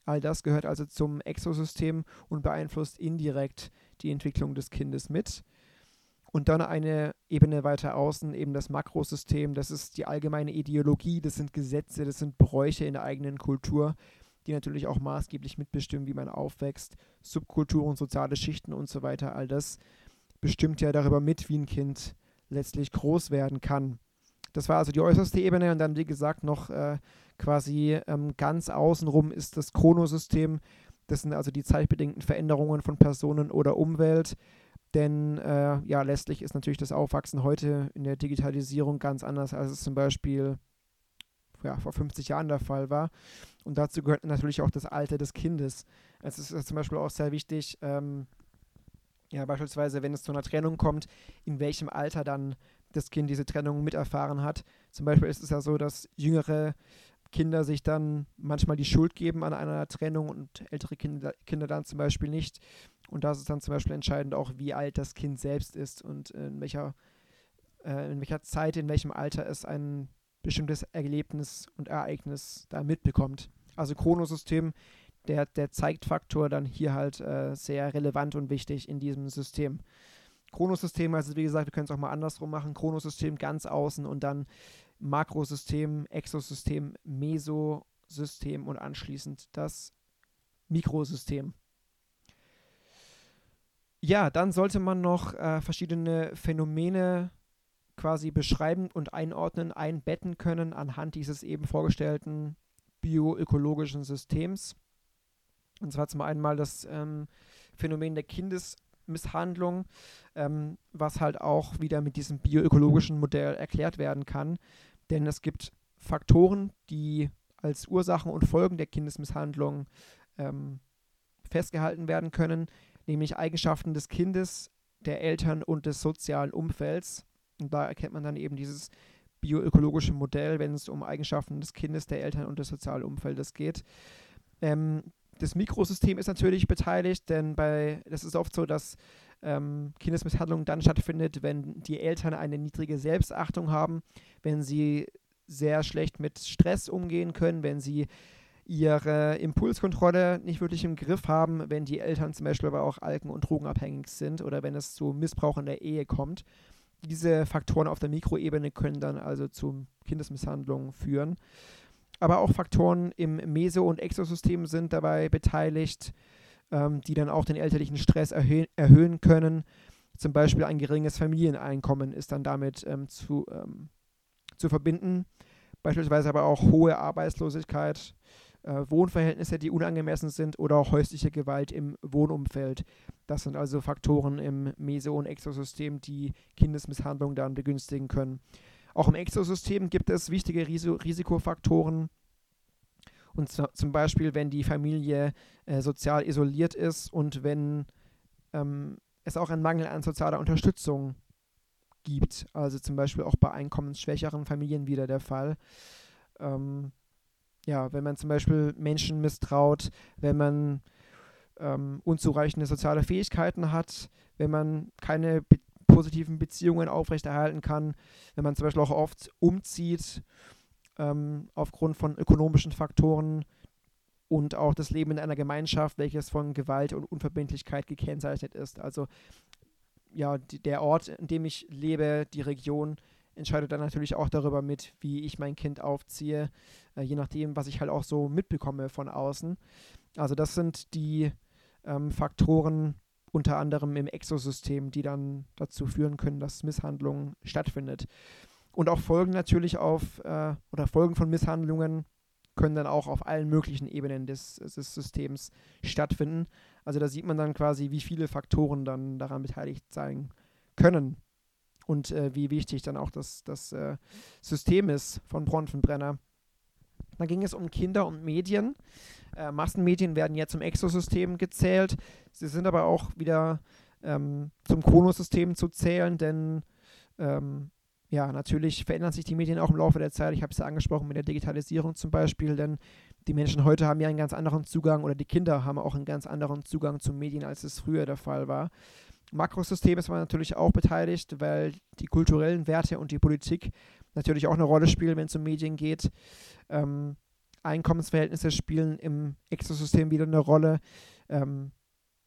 Speaker 1: all das gehört also zum Exosystem und beeinflusst indirekt die Entwicklung des Kindes mit. Und dann eine Ebene weiter außen, eben das Makrosystem, das ist die allgemeine Ideologie, das sind Gesetze, das sind Bräuche in der eigenen Kultur, die natürlich auch maßgeblich mitbestimmen, wie man aufwächst, Subkulturen, soziale Schichten und so weiter. All das bestimmt ja darüber mit, wie ein Kind letztlich groß werden kann. Das war also die äußerste Ebene und dann, wie gesagt, noch äh, quasi ähm, ganz außenrum ist das Chronosystem. Das sind also die zeitbedingten Veränderungen von Personen oder Umwelt. Denn äh, ja, letztlich ist natürlich das Aufwachsen heute in der Digitalisierung ganz anders, als es zum Beispiel ja, vor 50 Jahren der Fall war. Und dazu gehört natürlich auch das Alter des Kindes. Es ist zum Beispiel auch sehr wichtig, ähm, ja, beispielsweise, wenn es zu einer Trennung kommt, in welchem Alter dann das Kind diese Trennung miterfahren hat. Zum Beispiel ist es ja so, dass jüngere Kinder sich dann manchmal die Schuld geben an einer Trennung und ältere Kinder, Kinder dann zum Beispiel nicht. Und das ist dann zum Beispiel entscheidend auch, wie alt das Kind selbst ist und in welcher, äh, in welcher Zeit, in welchem Alter es ein bestimmtes Erlebnis und Ereignis da mitbekommt. Also Chronosystem, der, der Zeitfaktor dann hier halt äh, sehr relevant und wichtig in diesem System. Chronosystem, also wie gesagt, wir können es auch mal andersrum machen. Chronosystem ganz außen und dann Makrosystem, Exosystem, Mesosystem und anschließend das Mikrosystem. Ja, dann sollte man noch äh, verschiedene Phänomene quasi beschreiben und einordnen, einbetten können anhand dieses eben vorgestellten bioökologischen Systems. Und zwar zum einen mal das ähm, Phänomen der Kindesmisshandlung, ähm, was halt auch wieder mit diesem bioökologischen Modell erklärt werden kann. Denn es gibt Faktoren, die als Ursachen und Folgen der Kindesmisshandlung ähm, festgehalten werden können, nämlich Eigenschaften des Kindes, der Eltern und des sozialen Umfelds. Und da erkennt man dann eben dieses bioökologische Modell, wenn es um Eigenschaften des Kindes, der Eltern und des sozialen Umfeldes geht. Ähm, das Mikrosystem ist natürlich beteiligt, denn bei das ist oft so, dass ähm, Kindesmisshandlung dann stattfindet, wenn die Eltern eine niedrige Selbstachtung haben, wenn sie sehr schlecht mit Stress umgehen können, wenn sie ihre Impulskontrolle nicht wirklich im Griff haben, wenn die Eltern zum Beispiel aber auch alken- und drogenabhängig sind oder wenn es zu Missbrauch in der Ehe kommt. Diese Faktoren auf der Mikroebene können dann also zu Kindesmisshandlungen führen. Aber auch Faktoren im Meso- und Exosystem sind dabei beteiligt, ähm, die dann auch den elterlichen Stress erhö erhöhen können. Zum Beispiel ein geringes Familieneinkommen ist dann damit ähm, zu, ähm, zu verbinden. Beispielsweise aber auch hohe Arbeitslosigkeit, äh, Wohnverhältnisse, die unangemessen sind oder auch häusliche Gewalt im Wohnumfeld. Das sind also Faktoren im Meso- und Exosystem, die Kindesmisshandlung dann begünstigen können. Auch im Exosystem gibt es wichtige Riso Risikofaktoren. Und zum Beispiel, wenn die Familie äh, sozial isoliert ist und wenn ähm, es auch einen Mangel an sozialer Unterstützung gibt. Also zum Beispiel auch bei einkommensschwächeren Familien wieder der Fall. Ähm, ja, wenn man zum Beispiel Menschen misstraut, wenn man ähm, unzureichende soziale Fähigkeiten hat, wenn man keine be positiven Beziehungen aufrechterhalten kann, wenn man zum Beispiel auch oft umzieht ähm, aufgrund von ökonomischen Faktoren und auch das Leben in einer Gemeinschaft, welches von Gewalt und Unverbindlichkeit gekennzeichnet ist. Also ja, die, der Ort, in dem ich lebe, die Region, entscheidet dann natürlich auch darüber mit, wie ich mein Kind aufziehe, äh, je nachdem, was ich halt auch so mitbekomme von außen. Also das sind die ähm, Faktoren unter anderem im Exosystem, die dann dazu führen können, dass Misshandlung stattfindet. Und auch Folgen natürlich auf, äh, oder Folgen von Misshandlungen können dann auch auf allen möglichen Ebenen des, des Systems stattfinden. Also da sieht man dann quasi, wie viele Faktoren dann daran beteiligt sein können und äh, wie wichtig dann auch das, das äh, System ist von Bronfenbrenner. Da ging es um Kinder und Medien. Äh, Massenmedien werden ja zum Exosystem gezählt. Sie sind aber auch wieder ähm, zum Chronosystem zu zählen, denn ähm, ja, natürlich verändern sich die Medien auch im Laufe der Zeit. Ich habe es ja angesprochen mit der Digitalisierung zum Beispiel, denn die Menschen heute haben ja einen ganz anderen Zugang oder die Kinder haben auch einen ganz anderen Zugang zu Medien, als es früher der Fall war. Makrosystem ist man natürlich auch beteiligt, weil die kulturellen Werte und die Politik natürlich auch eine Rolle spielen, wenn es um Medien geht. Ähm, Einkommensverhältnisse spielen im Exosystem wieder eine Rolle. Ähm,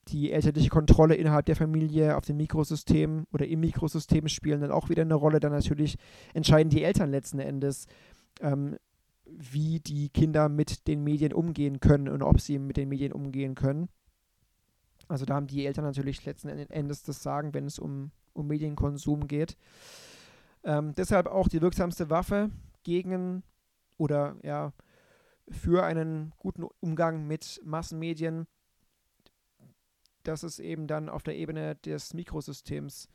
Speaker 1: die elterliche Kontrolle innerhalb der Familie auf dem Mikrosystem oder im Mikrosystem spielen dann auch wieder eine Rolle. Dann natürlich entscheiden die Eltern letzten Endes, ähm, wie die Kinder mit den Medien umgehen können und ob sie mit den Medien umgehen können. Also da haben die Eltern natürlich letzten Endes das Sagen, wenn es um, um Medienkonsum geht. Ähm, deshalb auch die wirksamste Waffe gegen oder ja für einen guten Umgang mit Massenmedien. Das ist eben dann auf der Ebene des Mikrosystems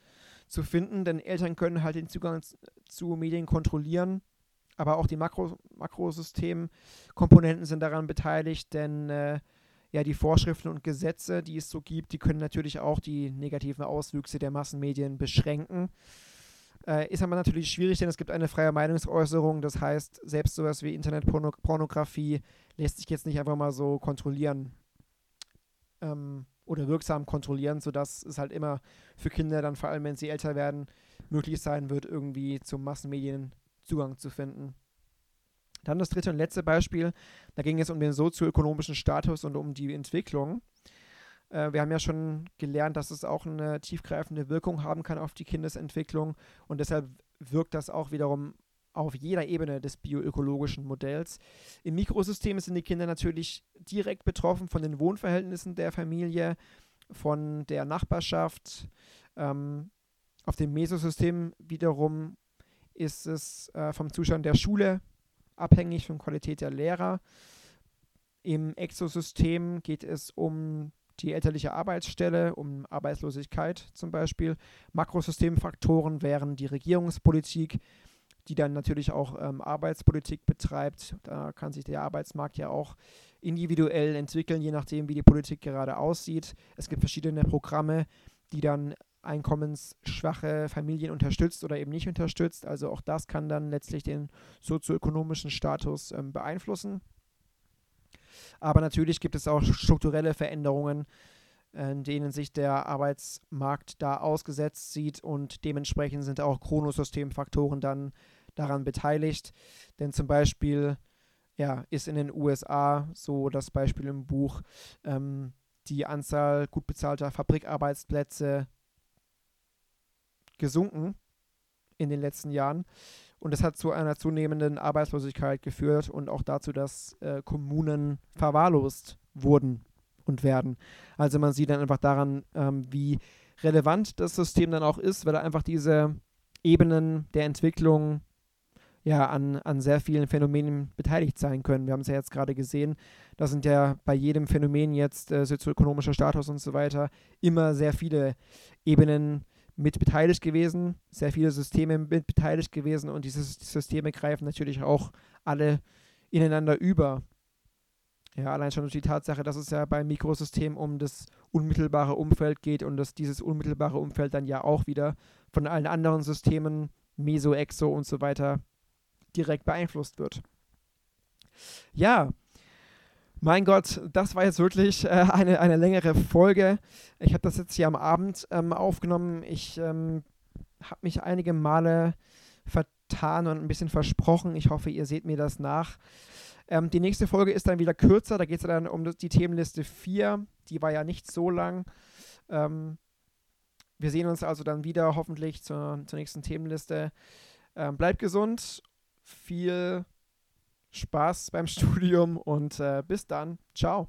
Speaker 1: zu finden, denn Eltern können halt den Zugang zu Medien kontrollieren, aber auch die Makro Makrosystemkomponenten sind daran beteiligt, denn äh, ja, die Vorschriften und Gesetze, die es so gibt, die können natürlich auch die negativen Auswüchse der Massenmedien beschränken. Äh, ist aber natürlich schwierig, denn es gibt eine freie Meinungsäußerung. Das heißt, selbst sowas wie Internetpornografie lässt sich jetzt nicht einfach mal so kontrollieren ähm, oder wirksam kontrollieren, sodass es halt immer für Kinder dann, vor allem wenn sie älter werden, möglich sein wird, irgendwie zum Massenmedien Zugang zu finden. Dann das dritte und letzte Beispiel, da ging es um den sozioökonomischen Status und um die Entwicklung. Äh, wir haben ja schon gelernt, dass es auch eine tiefgreifende Wirkung haben kann auf die Kindesentwicklung und deshalb wirkt das auch wiederum auf jeder Ebene des bioökologischen Modells. Im Mikrosystem sind die Kinder natürlich direkt betroffen von den Wohnverhältnissen der Familie, von der Nachbarschaft. Ähm, auf dem Mesosystem wiederum ist es äh, vom Zustand der Schule abhängig von Qualität der Lehrer. Im Exosystem geht es um die elterliche Arbeitsstelle, um Arbeitslosigkeit zum Beispiel. Makrosystemfaktoren wären die Regierungspolitik, die dann natürlich auch ähm, Arbeitspolitik betreibt. Da kann sich der Arbeitsmarkt ja auch individuell entwickeln, je nachdem, wie die Politik gerade aussieht. Es gibt verschiedene Programme, die dann einkommensschwache Familien unterstützt oder eben nicht unterstützt. Also auch das kann dann letztlich den sozioökonomischen Status ähm, beeinflussen. Aber natürlich gibt es auch strukturelle Veränderungen, in denen sich der Arbeitsmarkt da ausgesetzt sieht und dementsprechend sind auch Chronosystemfaktoren dann daran beteiligt. Denn zum Beispiel ja, ist in den USA so das Beispiel im Buch ähm, die Anzahl gut bezahlter Fabrikarbeitsplätze gesunken in den letzten Jahren. Und das hat zu einer zunehmenden Arbeitslosigkeit geführt und auch dazu, dass äh, Kommunen verwahrlost wurden und werden. Also man sieht dann einfach daran, ähm, wie relevant das System dann auch ist, weil einfach diese Ebenen der Entwicklung ja an, an sehr vielen Phänomenen beteiligt sein können. Wir haben es ja jetzt gerade gesehen, da sind ja bei jedem Phänomen jetzt äh, sozioökonomischer Status und so weiter immer sehr viele Ebenen mit beteiligt gewesen, sehr viele Systeme mit beteiligt gewesen und diese Systeme greifen natürlich auch alle ineinander über. Ja, allein schon durch die Tatsache, dass es ja beim Mikrosystem um das unmittelbare Umfeld geht und dass dieses unmittelbare Umfeld dann ja auch wieder von allen anderen Systemen, Meso, Exo und so weiter, direkt beeinflusst wird. Ja, mein Gott, das war jetzt wirklich äh, eine, eine längere Folge. Ich habe das jetzt hier am Abend ähm, aufgenommen. Ich ähm, habe mich einige Male vertan und ein bisschen versprochen. Ich hoffe, ihr seht mir das nach. Ähm, die nächste Folge ist dann wieder kürzer. Da geht es dann um die Themenliste 4. Die war ja nicht so lang. Ähm, wir sehen uns also dann wieder hoffentlich zur, zur nächsten Themenliste. Ähm, bleibt gesund. Viel Spaß beim Studium und äh, bis dann. Ciao.